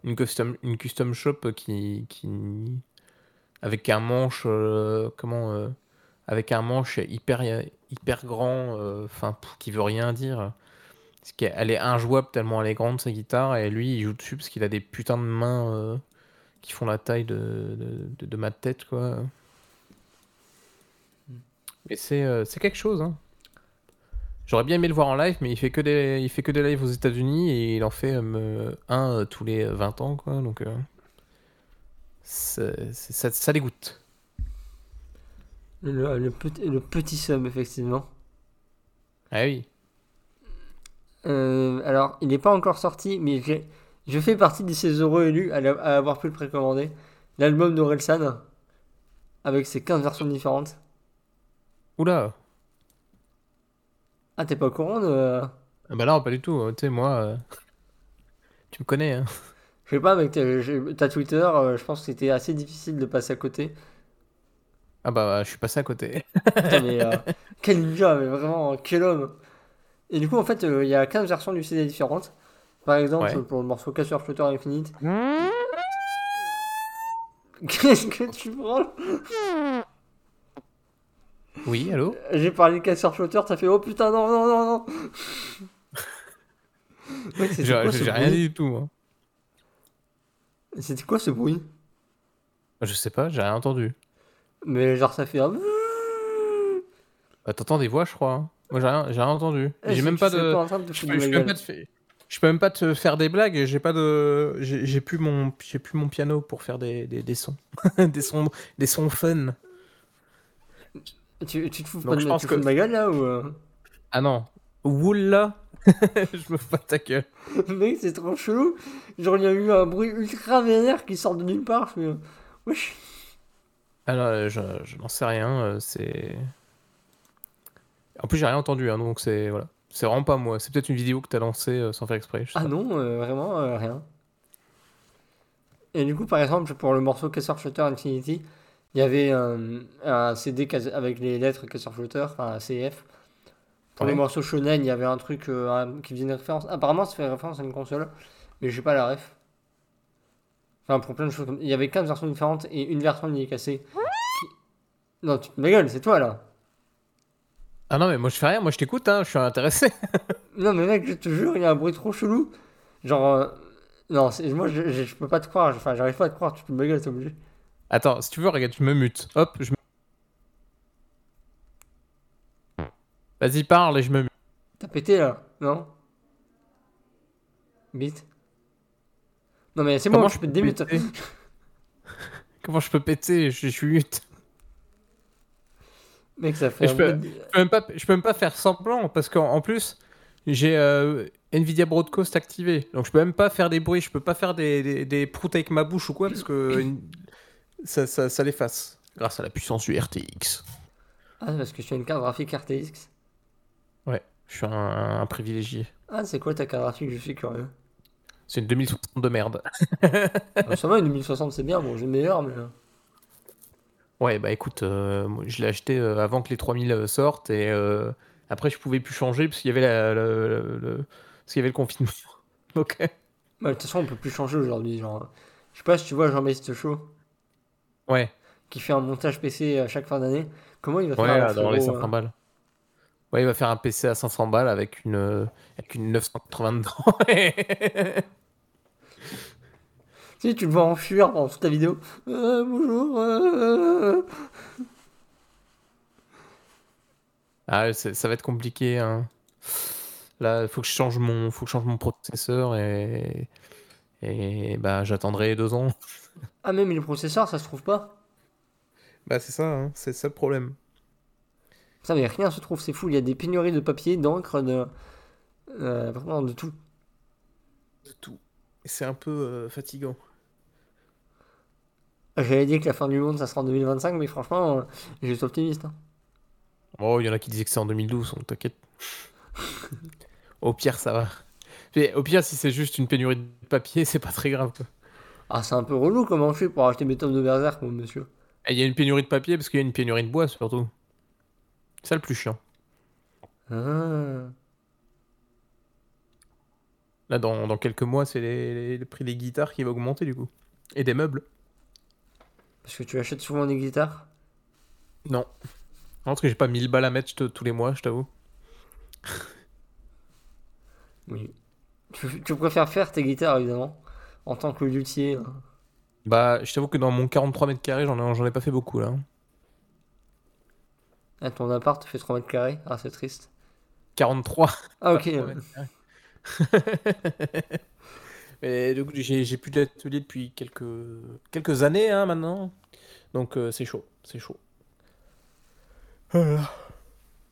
une, custom, une custom shop qui, qui avec un manche, euh, comment, euh, avec un manche hyper, hyper grand, euh, enfin, qui veut rien dire. Parce qu'elle est injouable tellement elle est grande sa guitare et lui il joue dessus parce qu'il a des putains de mains qui font la taille de, de, de- de ma tête quoi. Mais c'est euh, c'est quelque chose hein. J'aurais bien aimé le voir en live mais il fait que des il fait que des lives aux États-Unis et il en fait euh, un euh, tous les 20 ans quoi donc euh, ça, ça dégoûte. Le, le petit, le petit sub, effectivement. Ah oui. Euh, alors, il n'est pas encore sorti, mais je fais partie de ces heureux élus à, à avoir pu le précommander. L'album d'Orelsan, avec ses 15 versions différentes. Oula. Ah, t'es pas au courant de... Ah bah non pas du tout. Tu sais moi euh, tu me connais hein. Je sais pas, mec, t'as, Twitter, euh, je pense que c'était assez difficile de passer à côté. Ah bah je suis passé à côté. Putain, mais euh, quel ninja, mais vraiment, quel homme. Et du coup, en fait, euh, il y a 15 versions du CD différentes. Par exemple, Ouais. pour le morceau Casseur Flutter Infinite. Qu'est-ce que tu prends Oui allô? J'ai parlé de Casseur Flutter, t'as fait oh putain, non, non, non, non. C'était J'ai quoi ce j'ai rien bruit? dit du tout. hein. C'était quoi ce bruit? Je sais pas, j'ai rien entendu. Mais genre, ça fait un. Bah, T'entends des voix, je crois. hein. Moi, j'ai rien, j'ai rien entendu. Eh, J'ai je- même pas de. en train de te Je peux, même pas te faire... des blagues. J'ai pas de. J'ai j'ai plus mon. J'ai plus mon piano pour faire des, des, des sons. des sons. Des sons fun. Tu, tu te fous Donc, pas de, je ma- pense tu que- de ma gueule là ou. euh? Ah non. Oula. je me fous pas de ta gueule. Mec, c'est trop chelou. Genre, il y a eu un bruit ultra vénère qui sort de nulle part. Je fais, euh, wesh. Alors, euh, je, je n'en sais rien. C'est. En plus, j'ai rien entendu. hein, donc, c'est. Voilà. C'est vraiment pas moi. C'est peut-être une vidéo que t'as lancée euh, sans faire exprès. je sais Ah pas. non, euh, vraiment euh, rien. Et du coup, par exemple, pour le morceau Casseur Flutter Infinity, il y avait euh, un CD avec les lettres Casseur Flutter, enfin un CF. Pour le Ouais. morceau Shonen, il y avait un truc euh, qui faisait une référence. Apparemment, ça fait référence à une console, mais j'ai pas la ref. Enfin, pour plein de choses. comme- Il y avait 15 versions différentes et une version qui est cassée. qui- Non, tu ma gueule, c'est toi là. Ah non, mais moi, je fais rien. Moi, je t'écoute. Hein, je suis intéressé. Non, mais mec, je te jure, il y a un bruit trop chelou. Genre. euh, Non, moi je, je, je peux pas te croire, enfin j'arrive pas à te croire, tu te gueule, t'es obligé. Attends, si tu veux, regarde, je me mute. Hop, je me... Vas-y, parle et je me mute. T'as pété là, non? Bite Non mais c'est bon, je peux te démute. Comment je peux péter? Je, je suis mute. Mec, ça fait je peux- bruit de- Je peux même pas, je peux même pas faire semblant parce qu'en en plus, j'ai euh, Nvidia Broadcast activé. Donc je peux même pas faire des bruits, je peux pas faire des, des, des proutes avec ma bouche ou quoi parce que ça, ça, ça l'efface. Grâce à la puissance du RTX. Ah, parce que tu as une carte graphique RTX. Ouais, je suis un, un privilégié. Ah, c'est quoi ta carte graphique? Je suis curieux. C'est une 2060 de merde. Ah, ça va, une 2060 c'est bien, bon, j'ai meilleur, mais. euh, Ouais, bah écoute, euh, moi, je l'ai acheté euh, avant que les 3000 sortent et euh, après je pouvais plus changer parce qu'il y avait la, la- la- le, parce qu'il y avait le confinement. Ok. Bah, de toute façon, on peut plus changer aujourd'hui. Genre, je sais pas si tu vois Jean-Baptiste Chaud Ouais, qui fait un montage PC à chaque fin d'année. Comment il va faire ouais, un dans les frérot, 500 euh, balles. Ouais, il va faire un PC à 500 balles avec une, euh, avec une 980 dedans. Tu sais, tu le vois en fuir pendant toute la vidéo. Euh, bonjour. euh, Ah, ça va être compliqué. Hein. Là, il faut que je change mon, faut que je change mon processeur et, et bah, j'attendrai deux ans. Ah, même les processeurs, ça se trouve pas. Bah, c'est ça, hein, c'est ça le problème. Ça, mais rien se trouve, c'est fou. Il y a des pénuries de papier, d'encre, de. euh, vraiment de tout. De tout. Et c'est un peu euh, fatigant. J'avais dit que la fin du monde, ça sera en 2025, mais franchement, euh, j'étais optimiste. hein. Oh, il y en a qui disaient que c'est en 2012, on t'inquiète. Au pire, ça va. Mais au pire, si c'est juste une pénurie de papier, c'est pas très grave. quoi. Ah, c'est un peu relou comment on fait pour acheter mes tomes de Berserk, mon monsieur. Et il y a une pénurie de papier parce qu'il y a une pénurie de bois surtout. C'est ça le plus chiant. Ah. Là, dans, dans quelques mois, c'est le prix des guitares qui va augmenter du coup. Et des meubles. Parce que tu achètes souvent des guitares? Non. Non, Parce que j'ai pas 1000 balles à mettre tous les mois, je t'avoue. Oui. Tu, tu préfères faire tes guitares, évidemment, en tant que luthier. hein. Bah, je t'avoue que dans mon 43 mètres carrés, j'en ai, pas fait beaucoup là. Ah, ton appart fait 3 mètres carrés? Ah, c'est triste. 43. Ah, ok. 43 mètres carrés. Mais du coup, j'ai plus d'atelier depuis quelques, quelques années hein, maintenant. Donc euh, c'est chaud, c'est chaud. Voilà.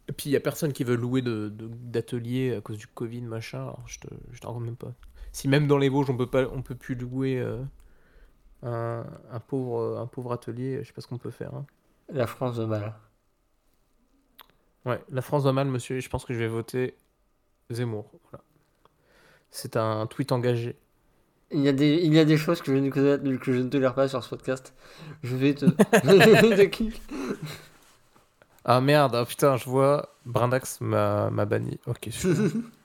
Et puis il y a personne qui veut louer de, de- d'atelier à cause du Covid, machin. Alors, je te, je te raconte même pas. Si même dans les Vosges, on peut pas, on peut plus louer euh, un, un pauvre, un pauvre atelier, je sais pas ce qu'on peut faire. hein. La France de mal. Ouais, la France va mal, monsieur. Je pense que je vais voter Zemmour. Voilà. C'est un tweet engagé. Il y, a des, il y a des choses que je, ne, que je ne tolère pas sur ce podcast. Je vais te. Ah merde, ah, putain, je vois. Brindax m'a m'a banni. Ok.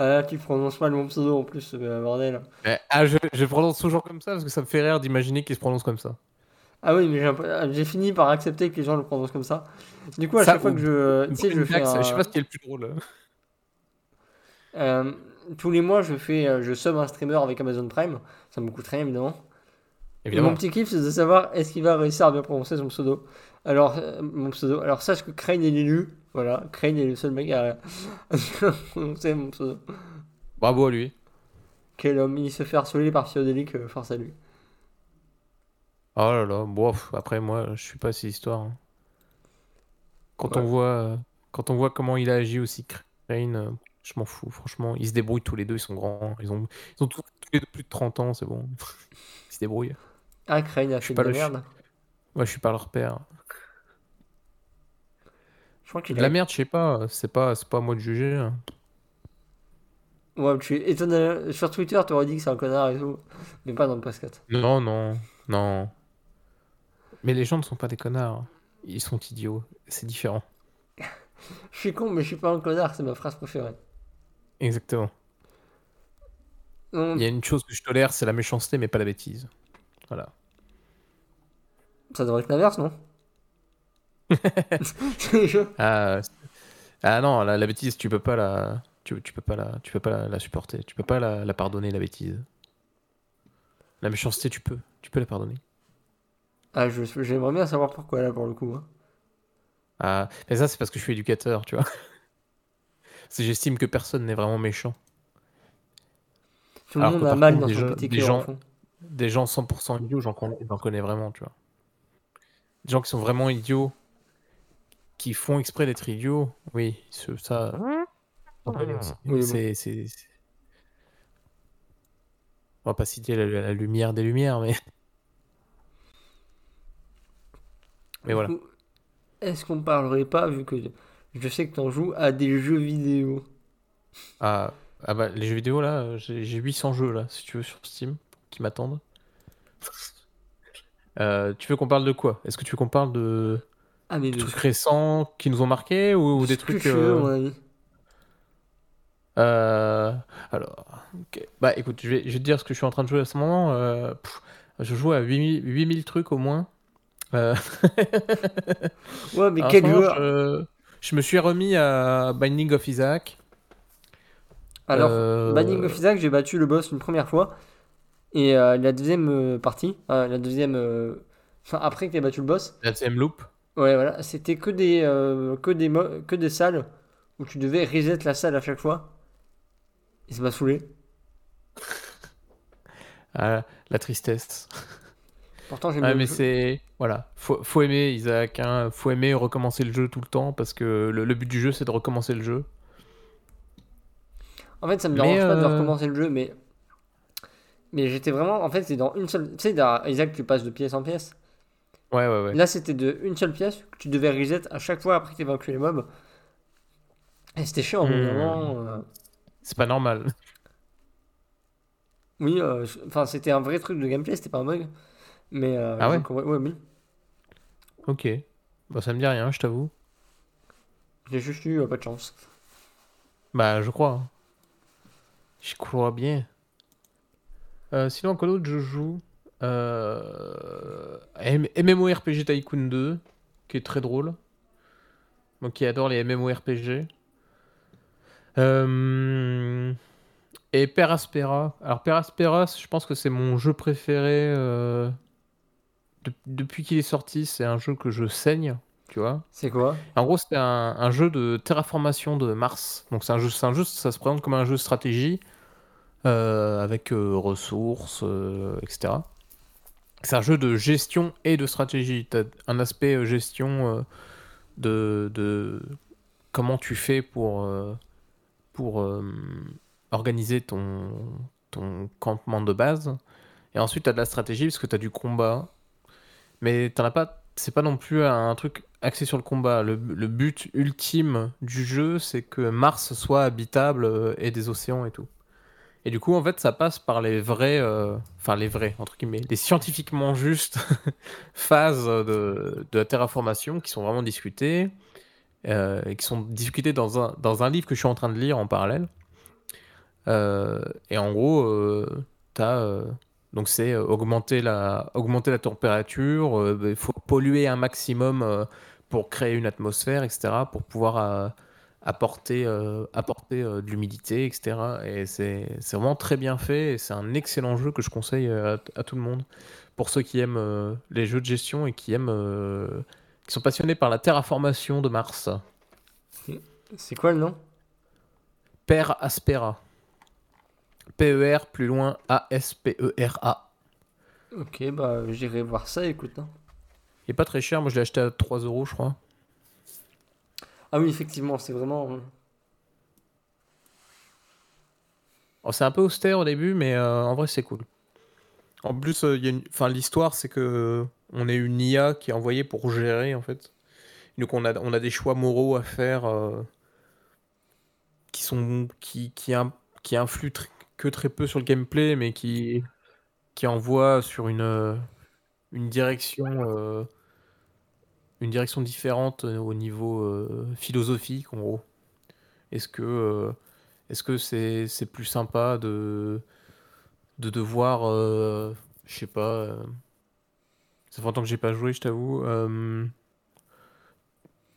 Ah là, tu prononces mal mon pseudo en plus, euh, bordel. Eh, ah, je, je prononce toujours comme ça parce que ça me fait rire d'imaginer qu'il se prononce comme ça. Ah oui, mais j'ai ah, j'ai fini par accepter que les gens le prononcent comme ça. Du coup, à Ça, chaque fois que je. Tu sais, je fais. Un- je sais pas ce qui est le plus drôle. Euh, tous les mois, je fais, euh, je sub un streamer avec Amazon Prime. Ça me coûte rien, évidemment. Et mon petit kiff, c'est de savoir est-ce qu'il va réussir à bien prononcer son pseudo? Alors, euh, mon pseudo. Alors, sache que Crane est l'élu. Voilà, Crane est le seul mec à, prononcer mon pseudo. Bravo à lui. Quel homme, il se fait harceler par Phiodélique, euh, force à lui. Oh là là, bon, après moi, je suis pas à ces histoires. hein. Quand Ouais. on voit, euh, quand on voit comment il a agi aussi, Crane, euh, je m'en fous. Franchement, ils se débrouillent tous les deux, ils sont grands, ils ont, ils ont tous, tous les deux plus de 30 ans, c'est bon. ils se débrouillent. Ah, Crane a Je fait suis de pas la merde. Moi, je suis pas leur père. Je crois qu'il De a. la merde, je sais pas, c'est pas, c'est pas à moi de juger. hein. Ouais, tu es étonné. Sur Twitter, tu aurais dit que c'est un connard et tout. Mais pas dans le podcast. Non, non, non. Mais les gens ne sont pas des connards. Ils sont idiots. C'est différent. Je suis con, mais je suis pas un connard, c'est ma phrase préférée. Exactement. Il y a une chose que je tolère, c'est la méchanceté, mais pas la bêtise. Voilà. Ça devrait être l'inverse, non? Ah, ah non, la, la bêtise, tu peux pas la, tu, tu peux pas la, tu peux pas la, la supporter. Tu peux pas la, la pardonner, la bêtise. La méchanceté, tu peux, tu peux la pardonner. Ah, je- j'aimerais bien savoir pourquoi là pour le coup. hein. Ah, mais ça, c'est parce que je suis éducateur, tu vois. J'estime que personne n'est vraiment méchant. Tout le Alors monde a mal contre, dans des son gens- petit des gens-. Des gens 100% idiots, j'en connais, j'en connais vraiment, tu vois. Des gens qui sont vraiment idiots, qui font exprès d'être idiots, oui, ce- ça. aussi. Oui. C'est, c'est- c'est- On va pas citer la, la lumière des lumières, mais. Mais voilà. Est-ce qu'on parlerait pas, vu que je sais que t'en joues, à des jeux vidéo? Ah, ah bah, les jeux vidéo, là, j'ai j'ai 800 jeux, là, si tu veux, sur Steam, qui m'attendent. Euh, tu veux qu'on parle de quoi? Est-ce que tu veux qu'on parle de Ah, mais des de trucs récents qui nous ont marqués ou, ou des trucs. tu euh. Euh, alors. Bah écoute, je vais, je vais te dire ce que je suis en train de jouer à ce moment. Euh, pff, je joue à 8000, 8000 trucs au moins. Euh, Ouais, mais quel joueur je, je me suis remis à Binding of Isaac. Alors, Euh, Banning of Isaac, j'ai battu le boss une première fois. Et la deuxième partie, la deuxième. Enfin, après que t'aies battu le boss, La deuxième loop. Ouais, voilà, c'était que des, euh, que des, que des salles où tu devais reset la salle à chaque fois. Et ça m'a saoulé. Ah, la tristesse. Pourtant, j'aime le mais c'est. Voilà. Faut, faut aimer, Isaac. Hein. Faut aimer recommencer le jeu tout le temps parce que le, le but du jeu, c'est de recommencer le jeu. En fait, ça me dérange pas de euh, recommencer le jeu, mais. Mais j'étais vraiment. En fait, c'est dans une seule. Tu sais, Isaac, tu passes de pièce en pièce. Ouais, ouais, ouais. Là, c'était de une seule pièce que tu devais reset à chaque fois après que tu vaincu les mobs. Et c'était chiant, Hmm. moment, euh, C'est pas normal. Oui, euh, enfin, c'était un vrai truc de gameplay, c'était pas un bug. Mais. euh, Ah ouais donc, ouais, oui. Ok. Bah, ça me dit rien, je t'avoue. J'ai juste eu euh, pas de chance. Bah, je crois. hein. Je crois bien. Sinon, quoi d'autre je joue? Euh... MMORPG Tycoon 2, qui est très drôle. Moi qui adore les MMORPG. Euh... Et Peraspera. Alors, Peraspera, je pense que c'est mon jeu préféré. euh, de- Depuis qu'il est sorti, c'est un jeu que je saigne, tu vois. C'est quoi? En gros, c'était un, un jeu de terraformation de Mars. Donc c'est un jeu, c'est un jeu, ça se présente comme un jeu de stratégie euh, avec ressources, etc. C'est un jeu de gestion et de stratégie. Tu as un aspect euh, gestion euh, de, comment tu fais pour, euh, organiser ton, campement de base. Et ensuite, tu as de la stratégie parce que tu as du combat. Mais t'en as pas. C'est pas non plus un truc axé sur le combat. Le, but ultime du jeu, c'est que Mars soit habitable et des océans et tout. Et du coup, en fait, ça passe par les vrais, euh, enfin les vrais, entre guillemets, les scientifiquement justes phases de, de la terraformation qui sont vraiment discutées, euh, et qui sont discutées dans un, dans un livre que je suis en train de lire en parallèle. Euh, et en gros, donc c'est augmenter la, augmenter la température, il faut polluer un maximum pour créer une atmosphère, etc., pour pouvoir apporter, euh, apporter euh, de l'humidité, etc. Et c'est vraiment très bien fait et c'est un excellent jeu que je conseille à, à tout le monde. Pour ceux qui aiment euh, les jeux de gestion et qui aiment, qui sont passionnés par la terraformation de Mars. C'est quoi le nom? Per Aspera. P-E-R, plus loin, A-S-P-E-R-A. Ok, bah j'irai voir ça, écoute. hein. Il est pas très cher, moi je l'ai acheté à 3 euros, je crois. Ah oui, effectivement, c'est vraiment. Alors, Oh, c'est un peu austère au début, mais euh, en vrai c'est cool. En plus, euh, il y a une... enfin, l'histoire c'est que on est une IA qui est envoyée pour gérer en fait. Donc on a, on a des choix moraux à faire euh, qui sont qui, qui, in- qui influent tr- que très peu sur le gameplay, mais qui, qui envoient sur une, euh, une direction euh, une direction différente euh, au niveau euh, philosophique en gros. Est-ce que euh, est-ce que c'est plus sympa de de devoir je sais pas ça fait longtemps que j'ai pas joué, je t'avoue.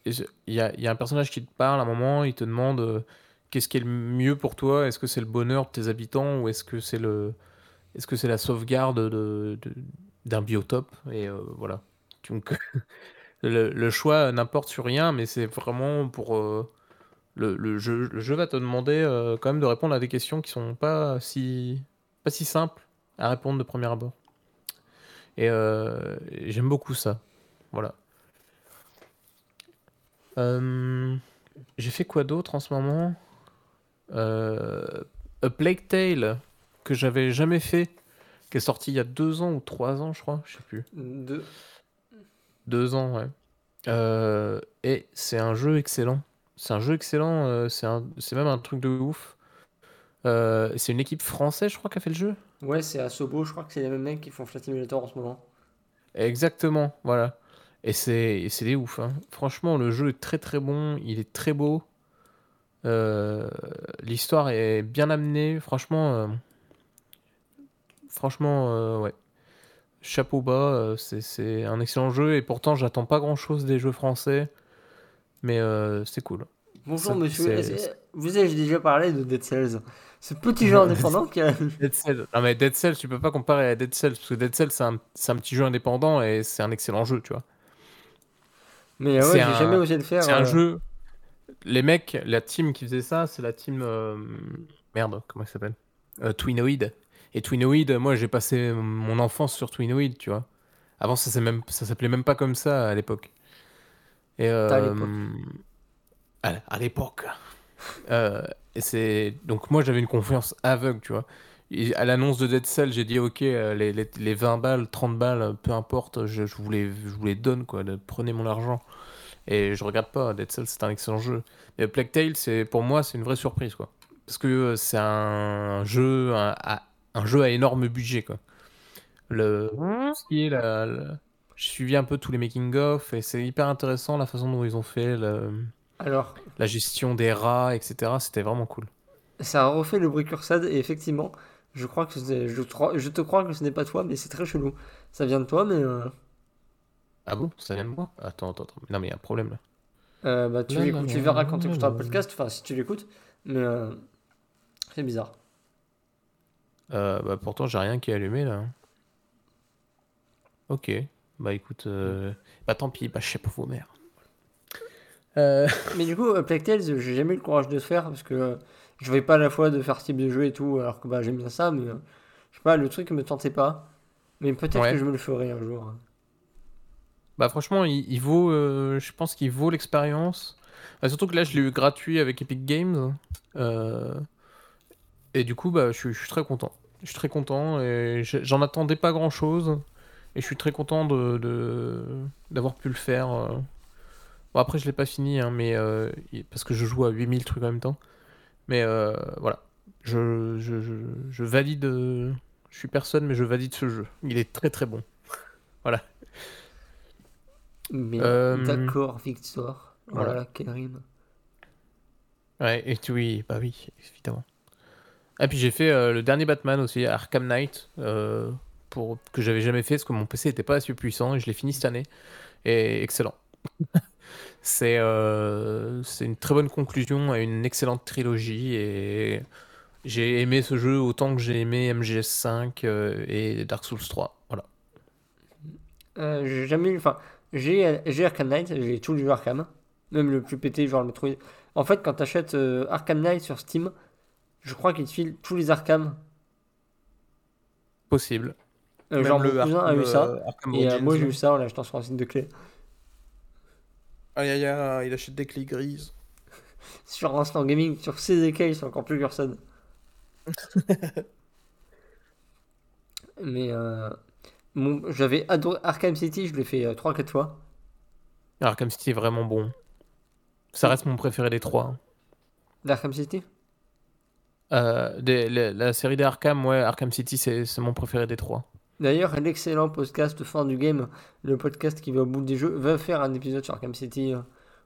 Il y a, un personnage qui te parle à un moment, il te demande qu'est-ce qui est le mieux pour toi? Est-ce que c'est le bonheur de tes habitants ou est-ce que c'est le est-ce que c'est la sauvegarde de, de- d'un biotope? Et voilà. le, choix n'importe sur rien, mais c'est vraiment pour euh, le, jeu, le jeu va te demander euh, quand même de répondre à des questions qui sont pas si pas si simples à répondre de premier abord. Et euh, j'aime beaucoup ça. Voilà. J'ai fait quoi d'autre en ce moment? A Plague Tale, que j'avais jamais fait, qui est sorti il y a deux ans ou trois ans, je crois, je sais plus. De... Deux ans, ouais. Euh, et c'est un jeu excellent. C'est un jeu excellent, euh, c'est un- c'est même un truc de ouf. Euh, c'est une équipe française, je crois, qui a fait le jeu. Ouais, c'est Asobo, je crois que c'est les mêmes mecs qui font Flight Simulator en ce moment. Exactement, voilà. Et c'est et c'est des ouf, hein. Franchement, le jeu est très très bon, il est très beau. L'histoire est bien amenée, franchement, franchement, ouais. Chapeau bas, euh, c'est un excellent jeu et pourtant j'attends pas grand-chose des jeux français, mais euh, c'est cool. Bonjour Ça, monsieur, vous ai-je déjà parlé de Dead Cells? Ce petit jeu indépendant qui a... Dead Cells. Non mais Dead Cells, tu peux pas comparer à Dead Cells parce que Dead Cells c'est un, petit jeu indépendant et c'est un excellent jeu, tu vois. Mais euh, ouais, j'ai jamais osé le faire. C'est un euh, jeu. Les mecs, la team qui faisait ça, c'est la team. euh, Merde, comment il s'appelle? Euh, Twinoid. Et Twinoid, moi j'ai passé mon enfance sur Twinoid, tu vois. Avant, ça s'appelait même, ça s'appelait même pas comme ça à l'époque. Et euh, À l'époque. Euh, et c'est donc moi j'avais une confiance aveugle, tu vois. Et à l'annonce de Dead Cell, j'ai dit ok, euh, les, les, les 20 balles, 30 balles, peu importe, je, je vous les, je vous les donne quoi. de- Prenez mon argent. Et je regarde pas, Dead Cell c'est un excellent jeu. Mais Plague Tale, c'est pour moi c'est une vraie surprise quoi. Parce que c'est un jeu à- un jeu à énorme budget quoi. Le ce qui est la, la- j'ai suivi un peu tous les making of et c'est hyper intéressant la façon dont ils ont fait le- Alors, la gestion des rats, etc. C'était vraiment cool. ça a refait le Bricursad et effectivement, je crois que je, te- je te crois que ce n'est pas toi, mais c'est très chelou. Ça vient de toi, mais euh, Ah bon, ça vient de moi? Attends, attends, attends. Non mais il y a un problème là. euh, bah, tu, l'écoutes- tu verras quand tu écouteras la. le podcast, enfin si tu l'écoutes, mais euh, c'est bizarre. Euh, bah pourtant j'ai rien qui est allumé là. Ok. Bah écoute, euh, bah tant pis, bah je sais pas vos mères. Euh... Mais du coup, euh, Plague Tales, j'ai jamais eu le courage de le faire parce que euh, je vais pas à la fois de faire ce type de jeu et tout, alors que bah, j'aime bien ça, mais je sais pas, le truc me tentait pas. Mais peut-être Ouais. que je me le ferai un jour. Bah franchement, il, il vaut, euh, je pense qu'il vaut l'expérience. Bah, surtout que là, je l'ai eu gratuit avec Epic Games. Euh, Et du coup, bah, je, suis- je suis très content. Je suis très content et je- j'en attendais pas grand-chose. Et je suis très content de, de- d'avoir pu le faire. euh. Bon, après, je l'ai pas fini, hein, mais, euh, parce que je joue à 8000 trucs en même temps. Mais euh, voilà. Je, je, je, je valide. euh, Je suis personne, mais je valide ce jeu. Il est très très bon. Voilà. Mais d'accord, Victor. Voilà, voilà. rime. Ouais, et tu- oui, bah oui, évidemment. Et puis j'ai fait euh, le dernier Batman aussi, Arkham Knight, euh, pour, que j'avais jamais fait parce que mon PC n'était pas assez puissant et je l'ai fini cette année. Et excellent. c'est euh, une très bonne conclusion à une excellente trilogie et j'ai aimé ce jeu autant que j'ai aimé MGS5 euh, et Dark Souls 3. Voilà. Euh, j'ai jamais. Enfin, j'ai Arkham Knight, j'ai tous les jeux Arkham. Même le plus pété, genre le Metroid. En fait, quand t'achètes euh, Arkham Knight sur Steam, je crois qu'il te file tous les Arkham. Possible. Euh, Même genre, mon le cousin a eu ça. euh, Arkham Et euh, moi, j'ai eu ça en l'achetant sur un site de clé. Aïe aïe aïe, il achète des clés grises. Sur Instant Gaming, sur CDK, c'est encore plus Cursed. Mais euh, mon- j'avais adoré Arkham City, je l'ai fait 3-4 fois. Arkham City est vraiment bon. Ça reste mon préféré des trois. hein. D'Arkham City? Euh, des- la, la série des Arkham, ouais, Arkham City, c'est mon préféré des trois. D'ailleurs, l'excellent podcast Fin du Game, le podcast qui va au bout des jeux, va faire un épisode sur Arkham City euh,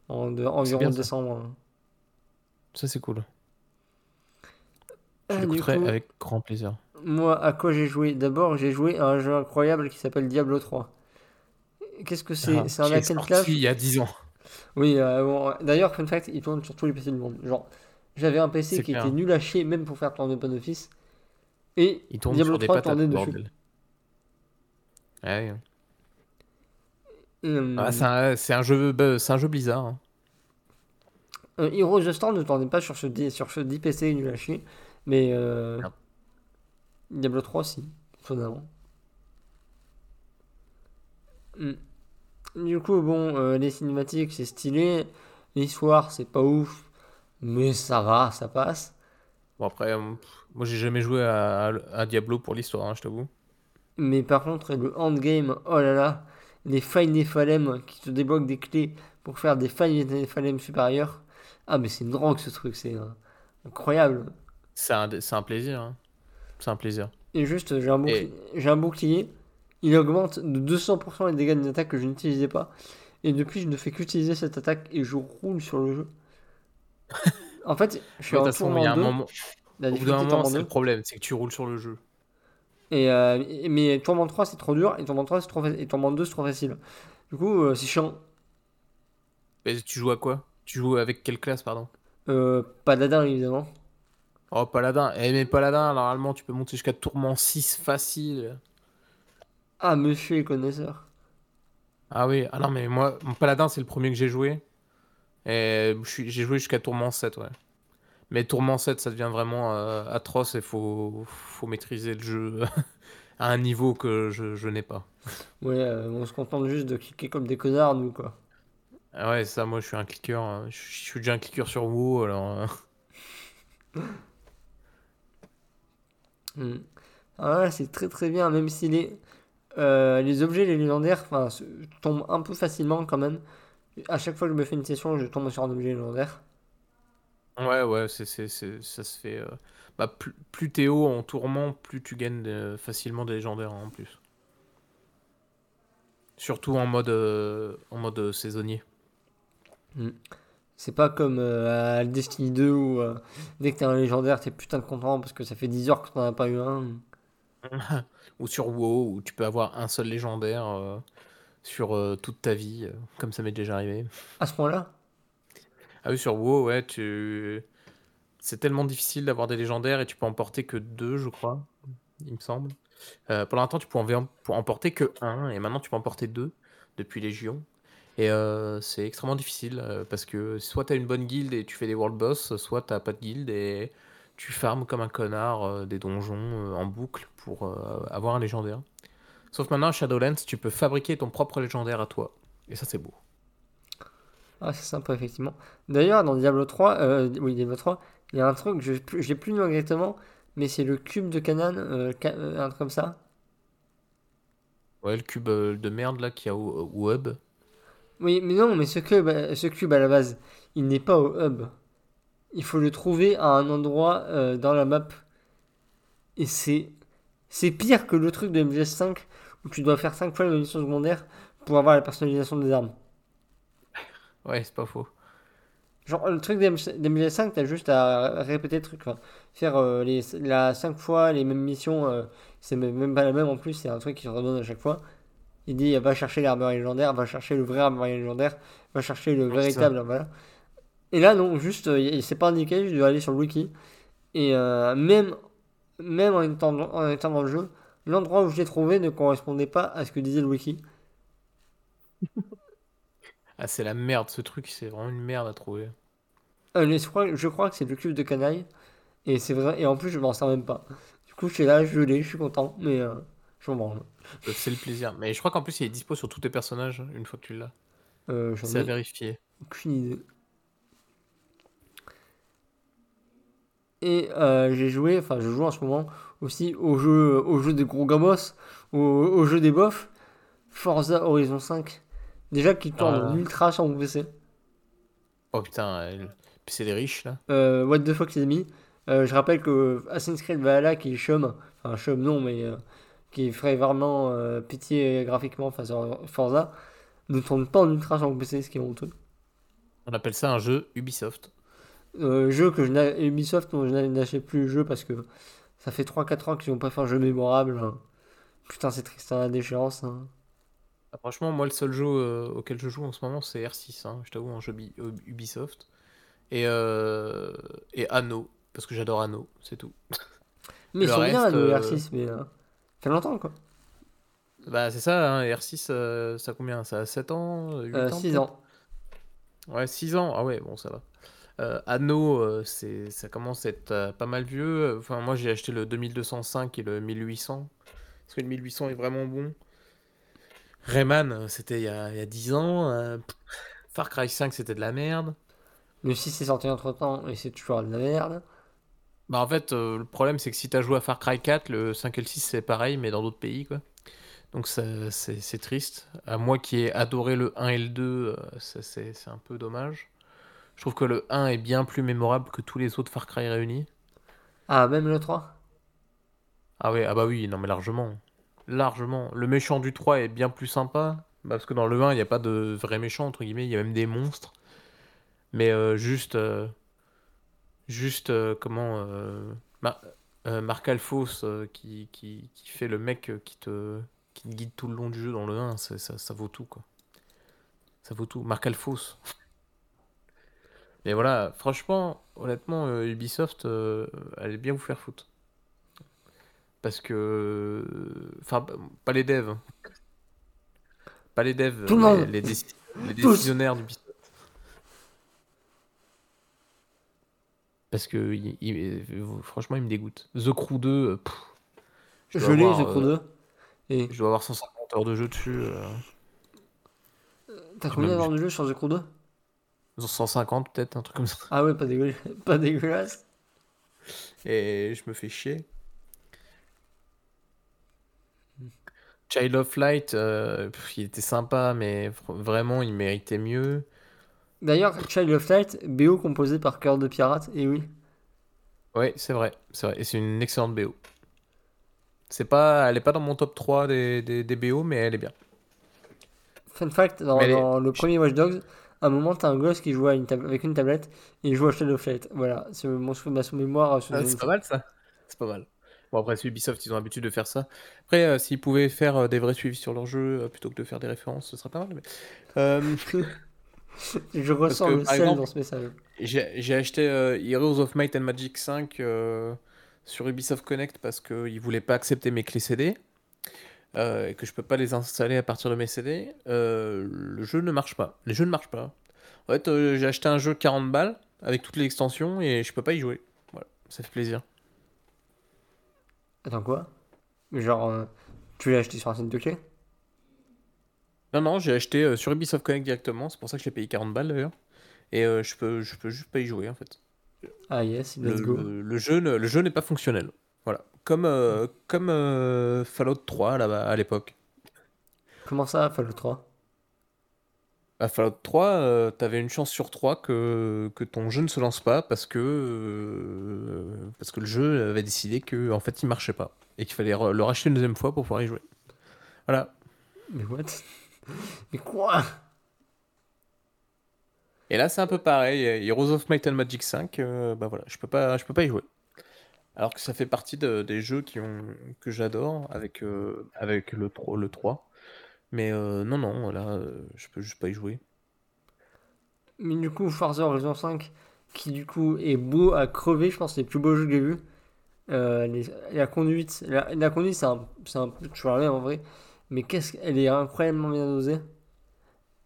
en de- environ ça. décembre. Ça, c'est cool. Ah, Je l'écouterai avec grand plaisir. Moi, à quoi j'ai joué? D'abord, j'ai joué à un jeu incroyable qui s'appelle Diablo 3. Qu'est-ce que c'est? Ah, C'est un hack and slash il y a 10 ans. Oui, euh, bon, d'ailleurs, fun fact, il tourne sur tous les PC du monde. Genre, j'avais un PC qui clair. était nul à chier, même pour faire tourner OpenOffice. Et Il tourne Diablo sur des 3 patates, tournait dessus. Ouais. Et, euh, Ah, c'est un, jeu, bah, c'est un jeu Blizzard. hein. euh, Heroes of the Storm ne tournait pas sur ce, di- sur ce 10 PC nul à chier, mais euh. Diablo 3, si, étonnamment. Hmm. Du coup, bon, euh, les cinématiques, c'est stylé. L'histoire, c'est pas ouf, mais ça va, ça passe. Bon, après, euh, moi, j'ai jamais joué à, à- à Diablo pour l'histoire, hein, je t'avoue. Mais par contre, le endgame, oh là là, les failles Nephalem qui te débloquent des clés pour faire des failles Nephalem supérieures. Ah, mais c'est une drogue ce truc, c'est euh, incroyable. C'est un, plaisir. hein. C'est un plaisir. Et juste, j'ai un, bouclier, j'ai un bouclier, il augmente de 200% les dégâts d'une attaque que je n'utilisais pas. Et depuis, je ne fais qu'utiliser cette attaque et je roule sur le jeu. En fait, je suis De en toute façon, il y a tourment un 2, moment, la au bout d'un moment, c'est 2. le problème, c'est que tu roules sur le jeu. Et, euh, mais tourment 3 c'est trop dur et tourment 3 c'est trop fa- et tourment 2 c'est trop facile. Du coup euh, c'est chiant. Mais tu joues à quoi? Tu joues avec quelle classe, pardon? Euh, paladin évidemment. Oh, Paladin. Eh, mais Paladin, normalement, tu peux monter jusqu'à Tourment 6 facile. Ah monsieur est connaisseur. Ah oui, ah non, mais moi, mon paladin, c'est le premier que j'ai joué. Et j'ai joué jusqu'à Tourment 7, ouais. Mais Tourment 7, ça devient vraiment euh, atroce et faut, faut maîtriser le jeu à un niveau que je, je n'ai pas. Ouais, euh, on se contente juste de cliquer comme des connards, nous, quoi. Ah ouais, ça, moi, je suis un cliqueur. hein. Je suis je suis déjà un cliqueur sur WoW, alors... euh, Hmm. Ah ouais, c'est très très bien, même si les, les objets, les légendaires, tombent un peu facilement quand même. À chaque fois que je me fais une session, je tombe sur un objet légendaire. Ouais, ouais, c'est, ça se fait... euh, Bah, plus, plus t'es haut en Tourment, plus tu gagnes facilement des légendaires hein, en plus. Surtout en mode, euh, en mode euh, saisonnier. Hmm. C'est pas comme euh, à Destiny 2 où dès que t'as un légendaire, t'es putain de content parce que ça fait 10 heures que t'en as pas eu un. Ou sur WoW, où tu peux avoir un seul légendaire sur euh, toute ta vie, euh, comme ça m'est déjà arrivé. À ce point-là? Ah oui, sur WoW, ouais, tu... C'est tellement difficile d'avoir des légendaires et tu peux en porter que deux, je crois, il me semble. Euh, pendant un temps, tu pouvais en, pour en porter que un, et maintenant tu peux en porter deux depuis Légion. Et c'est extrêmement difficile parce que soit tu as une bonne guilde et tu fais des world boss, soit t'as pas de guilde et tu farmes comme un connard des donjons en boucle pour avoir un légendaire. Sauf maintenant Shadowlands, tu peux fabriquer ton propre légendaire à toi. Et ça, c'est beau. Ah, c'est sympa, effectivement. D'ailleurs, dans Diablo 3, euh, oui, Diablo 3, il y a un truc, je j'ai plus le nom exactement, mais c'est le cube de Canaan, euh, euh, un truc comme ça. Ouais, le cube euh, de merde là qu'il y a au, au hub. Oui, mais non, mais ce cube, ce cube à la base, il n'est pas au hub. Il faut le trouver à un endroit euh, dans la map. Et c'est c'est pire que le truc de MGS5 où tu dois faire 5 fois la mission secondaire pour avoir la personnalisation des armes. Ouais, c'est pas faux. Genre, le truc d'MGS5, t'as juste à répéter le truc. enfin, faire euh, les, la 5 fois les mêmes missions, euh, c'est même pas la même en plus, c'est un truc qui se redonne à chaque fois. Il dit va chercher l'armure légendaire, va chercher le vrai armure légendaire, va chercher le Ouais, véritable. Voilà. Et là, non, juste, euh, c'est pas indiqué, je dois aller sur le wiki. Et euh, même, même en étant, en étant dans le jeu, l'endroit où je l'ai trouvé ne correspondait pas à ce que disait le wiki. Ah, c'est la merde, ce truc, c'est vraiment une merde à trouver. Euh, je crois, je crois que c'est le cube de canaille. Et c'est vrai, et en plus, je m'en sers même pas. Du coup, je suis là, je l'ai, je suis content, mais euh, je m'en branle. Euh, C'est le plaisir. Mais je crois qu'en plus, il est dispo sur tous tes personnages une fois que tu l'as. Euh, C'est à vérifier. aucune idée. Et j'ai joué, enfin, je joue en ce moment aussi au jeu, au jeu des gros gamos, au, au jeu des bofs, Forza Horizon 5. Déjà qui tourne en Ah. ultra sur mon PC. Oh putain, elle- c'est des riches là. Euh, what the fuck, les amis. Euh, je rappelle que Assassin's Creed Valhalla, qui est chum, enfin chum non, mais euh, qui ferait vraiment euh, pitié graphiquement face à Forza, ne tourne pas en ultra sur mon PC, ce qui est honteux. On appelle ça un jeu Ubisoft. Euh, jeu que je Ubisoft, dont je n'achète plus le jeu parce que ça fait 3-4 ans qu'ils n'ont pas fait un jeu mémorable. hein. Putain, c'est triste, hein, la déchéance. hein. Ah, franchement, moi, le seul jeu euh, auquel je joue en ce moment, c'est R6. hein, je t'avoue, un jeu Bi- Ubisoft. Et, euh, et Anno, parce que j'adore Anno, c'est tout. Mais ils sont bien, reste, le euh, R6, mais euh, ça fait longtemps quoi. Bah, c'est ça, hein, R6, euh, ça a combien? Ça a 7 ans? 8 Euh, ans 6 peut-être? ans. Ouais, 6 ans. Ah ouais, bon, ça va. Euh, Anno, euh, c'est, ça commence à être euh, pas mal vieux. Enfin, moi, j'ai acheté le 2205 et le 1800. Parce que le 1800 est vraiment bon. Rayman, c'était il y a, il y a 10 ans. Far Cry 5, c'était de la merde. Le 6 est sorti entre temps et c'est toujours de la merde. Bah, en fait, euh, le problème, c'est que si t'as joué à Far Cry 4, le 5 et le 6, c'est pareil, mais dans d'autres pays, quoi. Donc, ça- c'est c'est triste. À moi qui ai adoré le 1 et le 2, euh, ça, c'est c'est un peu dommage. Je trouve que le 1 est bien plus mémorable que tous les autres Far Cry réunis. Ah, même le 3 Ah ouais, ah bah oui, non mais largement. Largement. Le méchant du 3 est bien plus sympa. parce que dans le 1, il n'y a pas de vrai méchant, entre guillemets, il y a même des monstres. Mais euh, juste. euh, juste, euh, comment. Mar- Marc qui, qui, qui fait le mec qui te, qui te guide tout le long du jeu dans le 1, ça, ça, vaut tout, quoi. Ça vaut tout. Marc Alphos. Mais voilà, franchement, honnêtement, euh, Ubisoft, euh, allez bien vous faire foutre. Parce que. Enfin, pas les devs. hein. pas les devs, Tout le les, monde. les déci- les Tous. décisionnaires d'Ubisoft. Parce que il- il- franchement, il me dégoûte. The Crew 2, euh, pff, je dois l'ai, avoir, The Crew euh, 2. Et je dois avoir 150 heures de jeu dessus. euh, t'as combien d'heures de jeu sur The Crew 2 150 peut-être, un truc comme ça. Ah ouais, pas, dégueu... pas dégueulasse. Et je me fais chier. Child of Light, euh, il était sympa, mais vraiment, il méritait mieux. D'ailleurs, Child of Light, BO composé par Cœur de Pirate, et oui. Ouais, c'est vrai, c'est vrai. Et c'est une excellente BO. C'est pas, elle est pas dans mon top 3 des, des, des BO, mais elle est bien. Fun fact, dans, est- le premier Watch Dogs, un moment, t'as un gosse qui joue à une tab- avec une tablette et il joue à of Light. Voilà, c'est mon sou- ma sous-mémoire. sur- Ah, c'est pas mal ça. C'est pas mal. Bon, après, c'est Ubisoft, ils ont l'habitude de faire ça. Après, euh, s'ils pouvaient faire euh, des vrais suivis sur leur jeu euh, plutôt que de faire des références, ce serait pas mal. mais- Euh, Je ressens que, le sel exemple- dans ce message. J'ai acheté euh, Heroes of Might and Magic 5 euh, sur Ubisoft Connect parce qu'ils voulaient pas accepter mes clés CD euh, et que je peux pas les installer à partir de mes CD. Euh, le jeu ne marche pas. Les jeux ne marchent pas. En fait, euh, j'ai acheté un jeu 40 balles avec toutes les extensions et je peux pas y jouer. Voilà, ça fait plaisir. Attends, quoi? Genre, tu l'as acheté sur un site de clé Non, non, j'ai acheté sur Ubisoft Connect directement. C'est pour ça que je l'ai payé 40 balles d'ailleurs. Et je peux, je peux juste pas y jouer en fait. Ah yes, let's le, go. le- le jeu n'est pas fonctionnel. Voilà. Comme, euh, comme euh, Fallout 3 là-bas, à l'époque. Comment ça, Fallout 3 À Fallout 3, euh, t'avais une chance sur 3 que, que ton jeu ne se lance pas parce que, euh, parce que le jeu avait décidé que en fait il marchait pas et qu'il fallait le racheter une deuxième fois pour pouvoir y jouer. Voilà. Mais what? Mais quoi? Et là c'est un peu pareil. Heroes of Might and Magic 5, euh, bah voilà, je peux pas, je peux pas y jouer. Alors que ça fait partie de- des jeux qui ont, que j'adore avec, euh, avec le, 3 le 3. Mais euh, non, non, là, euh, je peux juste pas y jouer. Mais du coup, Forza Horizon 5, qui du coup est beau à crever, je pense c'est les plus beaux jeux que j'ai. Euh, les- la conduite, la, la conduite c'est un, un peu toujours la même en vrai, mais qu'est-ce qu'elle est incroyablement bien dosée.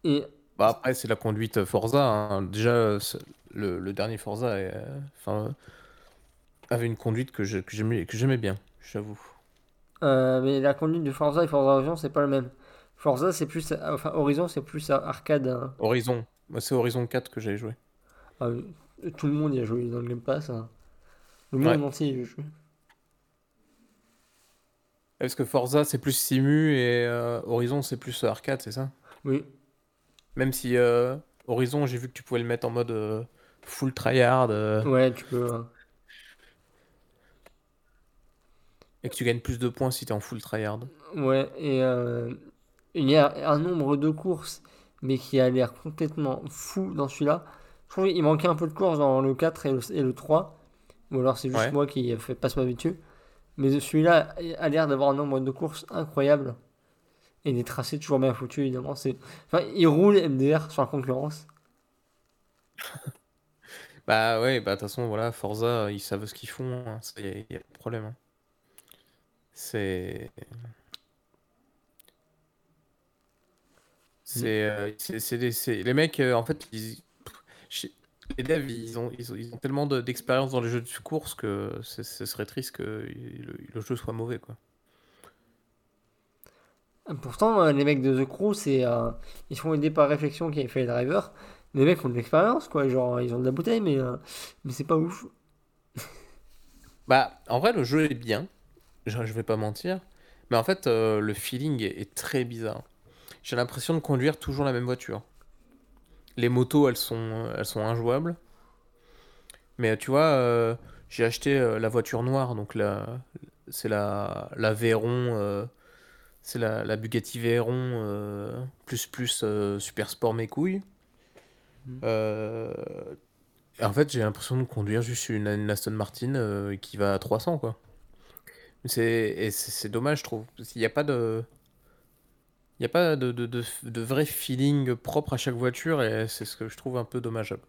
Et Bah après, c'est la conduite Forza. hein. Déjà, le, le dernier Forza est, enfin, avait une conduite que j'aimais que j'aimais bien, j'avoue. euh, mais la conduite de Forza et Forza Horizon c'est pas le même. Forza c'est plus, enfin Horizon c'est plus arcade. hein. Horizon. Moi, c'est Horizon 4 que j'ai joué. Ah, tout le monde y a joué dans le Game Pass. hein. Le Ouais. monde entier y a joué. Parce que Forza, c'est plus simu et euh, Horizon, c'est plus arcade, c'est ça? Oui. Même si euh, Horizon, j'ai vu que tu pouvais le mettre en mode euh, full tryhard euh, Ouais, tu peux. hein. Et que tu gagnes plus de points si t'es en full tryhard. Ouais, et euh, il y a un nombre de courses, mais qui a l'air complètement fou dans celui-là. Je trouve qu'il manquait un peu de courses dans le 4 et le, et le 3. Ou alors c'est juste Ouais. moi qui fait passe m'habitude. Mais celui-là a l'air d'avoir un nombre de courses incroyable. Et des tracés toujours bien foutus, évidemment. C'est... Enfin, il roule MDR sur la concurrence. Bah ouais, bah de toute façon, voilà, Forza, ils savent ce qu'ils font, hein, y a, y a pas de problème. hein. C'est... C'est, euh, c'est, c'est des- c'est- les mecs, euh, en fait, ils- les devs, ils ont, ils ont, ils ont tellement de- d'expérience dans les jeux de course que ce serait triste que le, le jeu soit mauvais, quoi. Pourtant, euh, les mecs de The Crew, c'est, euh, ils sont aidés par Réflexion qui avait fait les drivers. Les mecs ont de l'expérience, quoi. Genre, ils ont de la bouteille, mais, mais c'est pas ouf. Bah, en vrai, le jeu est bien, je, je vais pas mentir, mais en fait, euh, le feeling est, est très bizarre. J'ai l'impression de conduire toujours la même voiture. Les motos, elles sont, elles sont injouables. Mais tu vois, euh, j'ai acheté euh, la voiture noire, donc la, c'est la, la Veyron, c'est la, la Bugatti Veyron plus plus Super Sport mes couilles. Et en fait, j'ai l'impression de conduire juste une, une Aston Martin qui va à 300, quoi. C'est, c'est c'est dommage, je trouve. Parce qu'il n'y a pas de. Il n'y a pas de, de, de, vrai feeling propre à chaque voiture et c'est ce que je trouve un peu dommageable.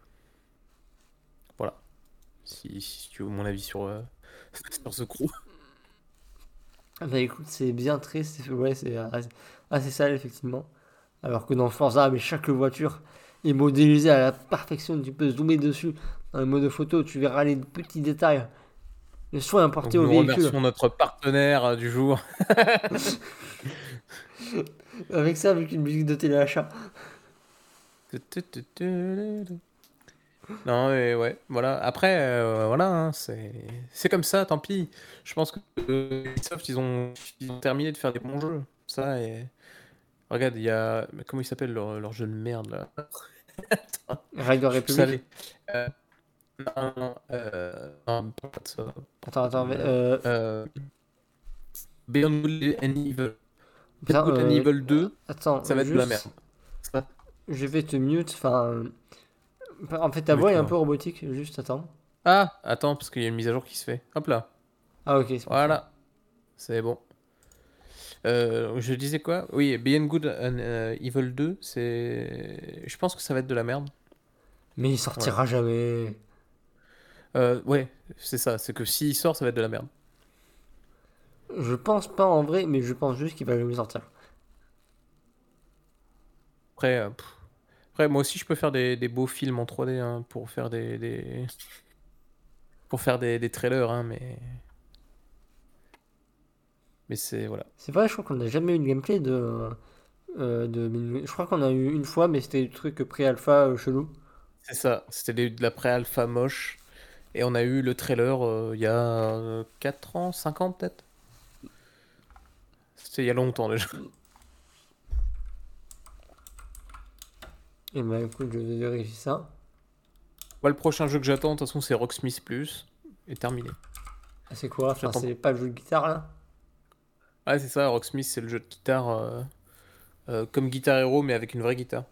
Voilà. Si, tu veux mon avis sur, euh, sur ce crew. Ah Bah écoute, c'est bien triste. c'est- Ouais, c'est assez, assez sale, effectivement. Alors que dans Forza, mais chaque voiture est modélisée à la perfection. Tu peux zoomer dessus. Dans le mode photo, tu verras les petits détails. Le soin apporté au nous véhicule. remercions notre partenaire euh, du jour. Avec ça, avec une musique de téléachat. Non, mais ouais, voilà. Après, euh, voilà, hein, c'est comme ça, tant pis. Je pense que euh, ils ont, ils ont terminé de faire des bons jeux. Ça, et. Regarde, il y a. Comment il s'appelle leur, leur jeu de merde, là? Rider Je suis Republic. Euh, non, non, euh, non, pas de ça. Attends, attends. mais, Euh, Euh, Beyond Good and Evil. Beyond Good and euh, Evil 2, attends, ça va être de la merde. Ça- Je vais te mute. Enfin. En fait, ta voix est un peu robotique. Juste attends. Ah, attends, parce qu'il y a une mise à jour qui se fait. Hop là. Ah, ok. c'est bon. Voilà, c'est bon. Euh, je disais quoi? Oui, Beyond Good and euh, Evil 2, c'est. Je pense que ça va être de la merde. Mais il sortira jamais. Euh, ouais, c'est ça. C'est que s'il sort, ça va être de la merde. Je pense pas en vrai, mais je pense juste qu'il va jamais sortir. Après, euh. Après, moi aussi, je peux faire des, des beaux films en 3D hein, pour faire des, des- pour faire des, des trailers, hein, mais mais c'est voilà. C'est vrai, je crois qu'on n'a jamais eu de gameplay de. euh, de... Je crois qu'on a eu une fois, mais c'était des trucs pré-alpha euh, chelou. C'est ça. C'était de la pré-alpha moche, et on a eu le trailer euh, il y a euh, 4 ans, 5 ans peut-être? C'était il y a longtemps déjà. Et bah écoute, je vais vérifier ça. Moi, le prochain jeu que j'attends, de toute façon, c'est Rocksmith Plus, et terminé. Ah, c'est quoi? Enfin, c'est pas le jeu de guitare là? Ouais, c'est ça, Rocksmith, c'est le jeu de guitare euh, euh, comme Guitar Hero, mais avec une vraie guitare.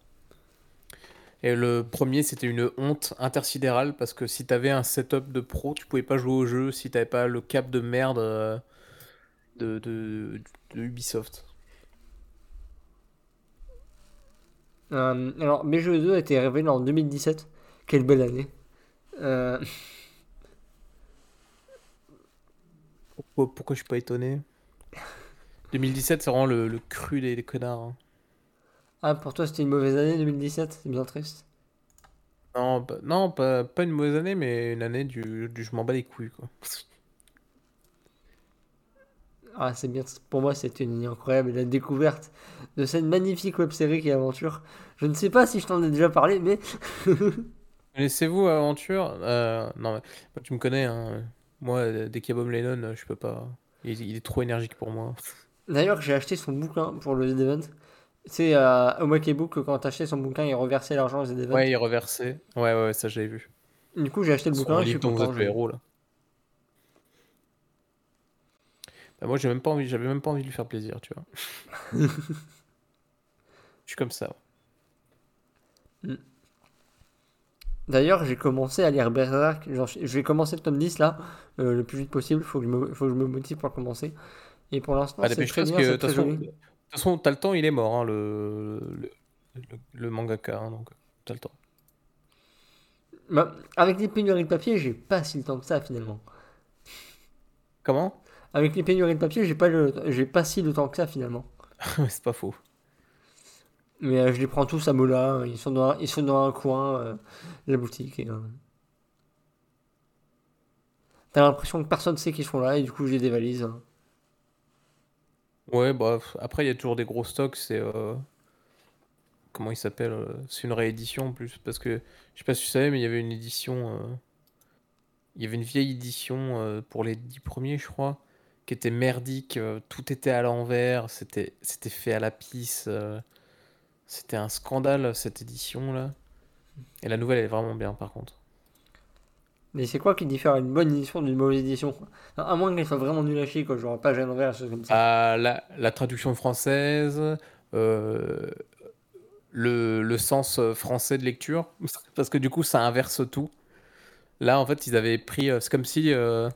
Et le premier, c'était une honte intersidérale parce que si t'avais un setup de pro, tu pouvais pas jouer au jeu si t'avais pas le cap de merde euh, de, de, de Ubisoft. Euh, alors, BGE2 a été révélé en 2017. Quelle belle année. Euh, Pourquoi, pourquoi je suis pas étonné? 2017, c'est vraiment le, le cru des, des connards. hein. Ah, pour toi, c'était une mauvaise année 2017? C'est bien triste. Non, pas, non pas, pas une mauvaise année, mais une année du, du je m'en bats les couilles, quoi. Ah, c'est bien. Pour moi, c'était une année incroyable. La découverte de cette magnifique web série qui est Aventure. Je ne sais pas si je t'en ai déjà parlé, mais. Laissez-vous aventure? Euh, non, mais moi, tu me connais, hein. Moi, dès qu'il y a Bob Lennon, je peux pas. Il, il est trop énergique pour moi. D'ailleurs, j'ai acheté son bouquin pour le Z-Event. C'est euh, au Book quand t'achetais son bouquin, il reversait l'argent au Z-Event. Ouais, il reversé. Ouais, ouais, ça j'avais vu. Du coup, j'ai acheté le Son bouquin et je suis dont vous content. êtes le héros là. Bah, moi, j'ai même pas envie, j'avais même pas envie de lui faire plaisir, tu vois. Je suis comme ça. D'ailleurs, j'ai commencé à lire Berserk. Genre, je vais commencer le tome 10 là, euh, le plus vite possible. Faut que je me, faut que je me motive pour commencer. Et pour l'instant, Bah, c'est très bien, que très façon, joli. De toute façon, t'as le temps, il est mort, hein, le, le, le, le mangaka, hein, donc t'as le temps. Bah, avec les pénuries de papier, j'ai pas si le temps que ça finalement. Comment? Avec les pénuries de papier, j'ai pas j'ai pas si le temps que ça finalement. C'est pas faux. Mais euh, je les prends tous à Mola. Ils sont dans, un- ils sont dans un coin euh, de la boutique. Et, euh, T'as l'impression que personne sait qu'ils sont là et du coup j'ai des valises. hein. Ouais, bref. Après, il y a toujours des gros stocks. C'est. euh, Comment il s'appelle? euh, C'est une réédition en plus. Parce que, je sais pas si tu savais, mais il y avait une édition. euh, Il y avait une vieille édition pour les dix premiers, je crois, qui était merdique. Tout était à l'envers. C'était c'était fait à la pisse. C'était un scandale, cette édition-là. Et la nouvelle, elle est vraiment bien, par contre. Mais c'est quoi qui diffère une bonne édition d'une mauvaise édition? À moins qu'elle soit vraiment nulle à chier, quoi. Genre page à l'envers, comme ça. Ah, la, traduction française, euh, le, sens euh, français de lecture, parce que du coup ça inverse tout. Là en fait ils avaient pris, euh, c'est comme si euh,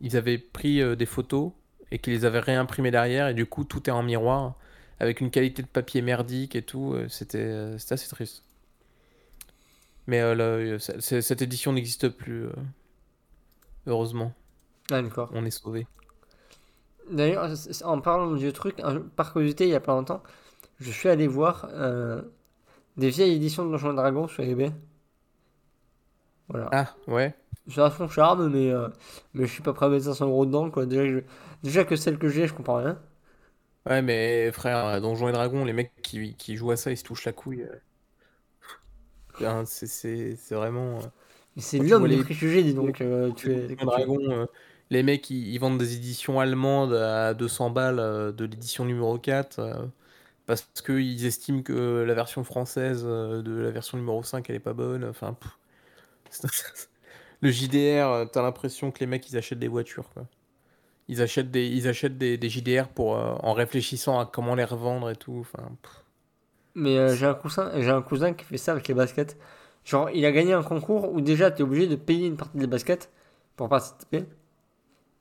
ils avaient pris euh, des photos et qu'ils les avaient réimprimées derrière et du coup tout est en miroir avec une qualité de papier merdique et tout, euh, euh, c'était assez triste. Mais euh, là, euh, cette édition n'existe plus, euh, heureusement, Ah, d'accord. on est sauvés. D'ailleurs, en parlant de vieux trucs, un- par curiosité, il y a pas longtemps, je suis allé voir euh, des vieilles éditions de Donjons et Dragons sur eBay. Voilà. Ah, ouais. Ça a son charme, mais, mais je suis pas prêt à mettre 500 euros dedans, quoi. Déjà, je- déjà que celle que j'ai, je comprends rien. Ouais, mais frère, Donjons et Dragons, les mecs qui, qui jouent à ça, ils se touchent la couille. Hein, C'est vraiment. euh, c'est l'homme des les- préjugés, dis donc. euh, tu es. Euh, les mecs, ils, ils vendent des éditions allemandes à 200 balles euh, de l'édition numéro 4 euh, parce qu'ils estiment que la version française de la version numéro 5, elle est pas bonne. Enfin, le JDR, t'as l'impression que les mecs, ils achètent des voitures, quoi. Ils achètent des, ils achètent des, des JDR pour, en réfléchissant à comment les revendre et tout. Enfin, pff. Mais euh, j'ai un cousin, j'ai un cousin qui fait ça avec les baskets. Genre, il a gagné un concours où déjà tu es obligé de payer une partie des baskets pour participer.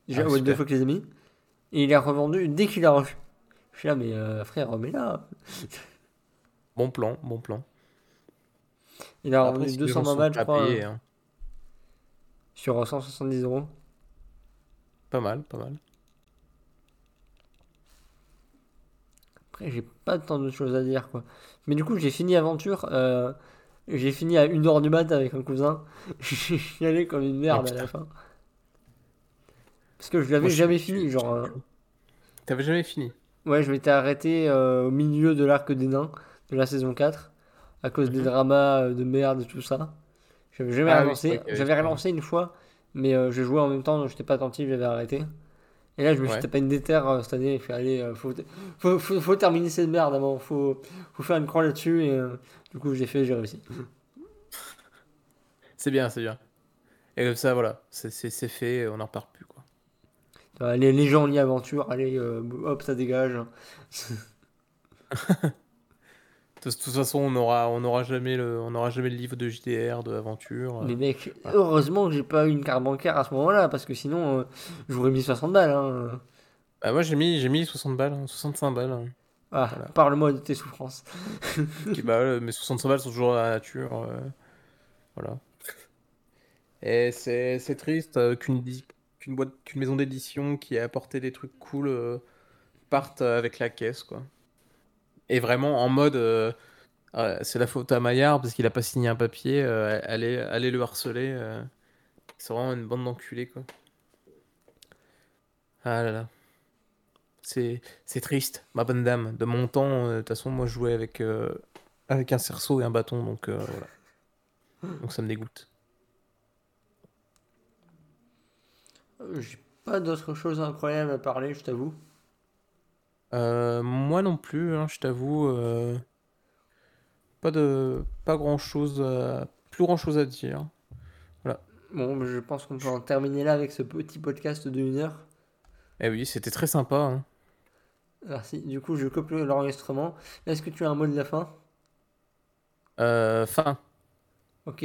Déjà, Ah, au deux fois que les a mis. Et il a revendu dès qu'il a reçu. Je suis là, mais euh, frère, mais là. bon plan, bon plan. Il a Après, revendu si les gens 220 sont balles, je crois, payer, hein. sur 170 euros. Pas mal, pas mal. Après, j'ai pas tant de choses à dire, quoi. Mais du coup, j'ai fini Aventure. euh, j'ai fini à 1h du mat avec un cousin. J'ai chialé comme une merde Oh, à la fin. Parce que je l'avais jamais fini, genre. euh, T'avais jamais fini? Ouais, je m'étais arrêté euh, au milieu de l'arc des nains de la saison 4 à cause des Mhm. dramas de merde et tout ça. J'avais jamais Ah relancé. J'avais relancé une fois, mais euh, je jouais en même temps, donc j'étais pas attentif, j'avais arrêté. Et là, je me suis Ouais. tapé une déterre euh, cette année. Il fait aller, euh, faut, faut, faut, faut terminer cette merde avant. Faut, faut faire une croix là-dessus. Et euh, du coup, j'ai fait, j'ai réussi. C'est bien, c'est bien. Et comme ça, voilà, c'est fait, on n'en repart plus, quoi. Les, gens liés aventure, allez, hop, ça dégage. De toute façon, on aura, on aura jamais le, on aura jamais le livre de JDR, de aventure. Mais mec, heureusement que j'ai pas eu une carte bancaire à ce moment-là, parce que sinon, euh, j'aurais mis 60 balles. Hein. Bah, moi, j'ai mis, j'ai mis 60 balles, hein, 65 balles. hein. Ah, Voilà. parle-moi de tes souffrances. Bah, mes 65 balles sont toujours dans la nature. euh, voilà. Et c'est c'est triste euh, qu'une qu'une boîte, qu'une maison d'édition qui a apporté des trucs cool euh, parte avec la caisse, quoi. Et vraiment en mode, euh, c'est la faute à Maillard parce qu'il a pas signé un papier. euh, allez, allez le harceler. euh. c'est vraiment une bande d'enculés, quoi. Ah là là. C'est triste, ma bonne dame. De mon temps, de toute façon, moi je jouais avec, avec un cerceau et un bâton, donc voilà. Donc ça me dégoûte. J'ai pas d'autre chose incroyable à parler, je t'avoue. Euh, moi non plus, hein, je t'avoue. euh, pas de pas grand chose, plus grand chose à dire. Bon, je pense qu'on peut en terminer là avec ce petit podcast de 1 heure. Eh oui, c'était très sympa. hein. Merci. Du coup, je coupe l'enregistrement. Est-ce que tu as un mot de la fin? Euh, fin. Ok.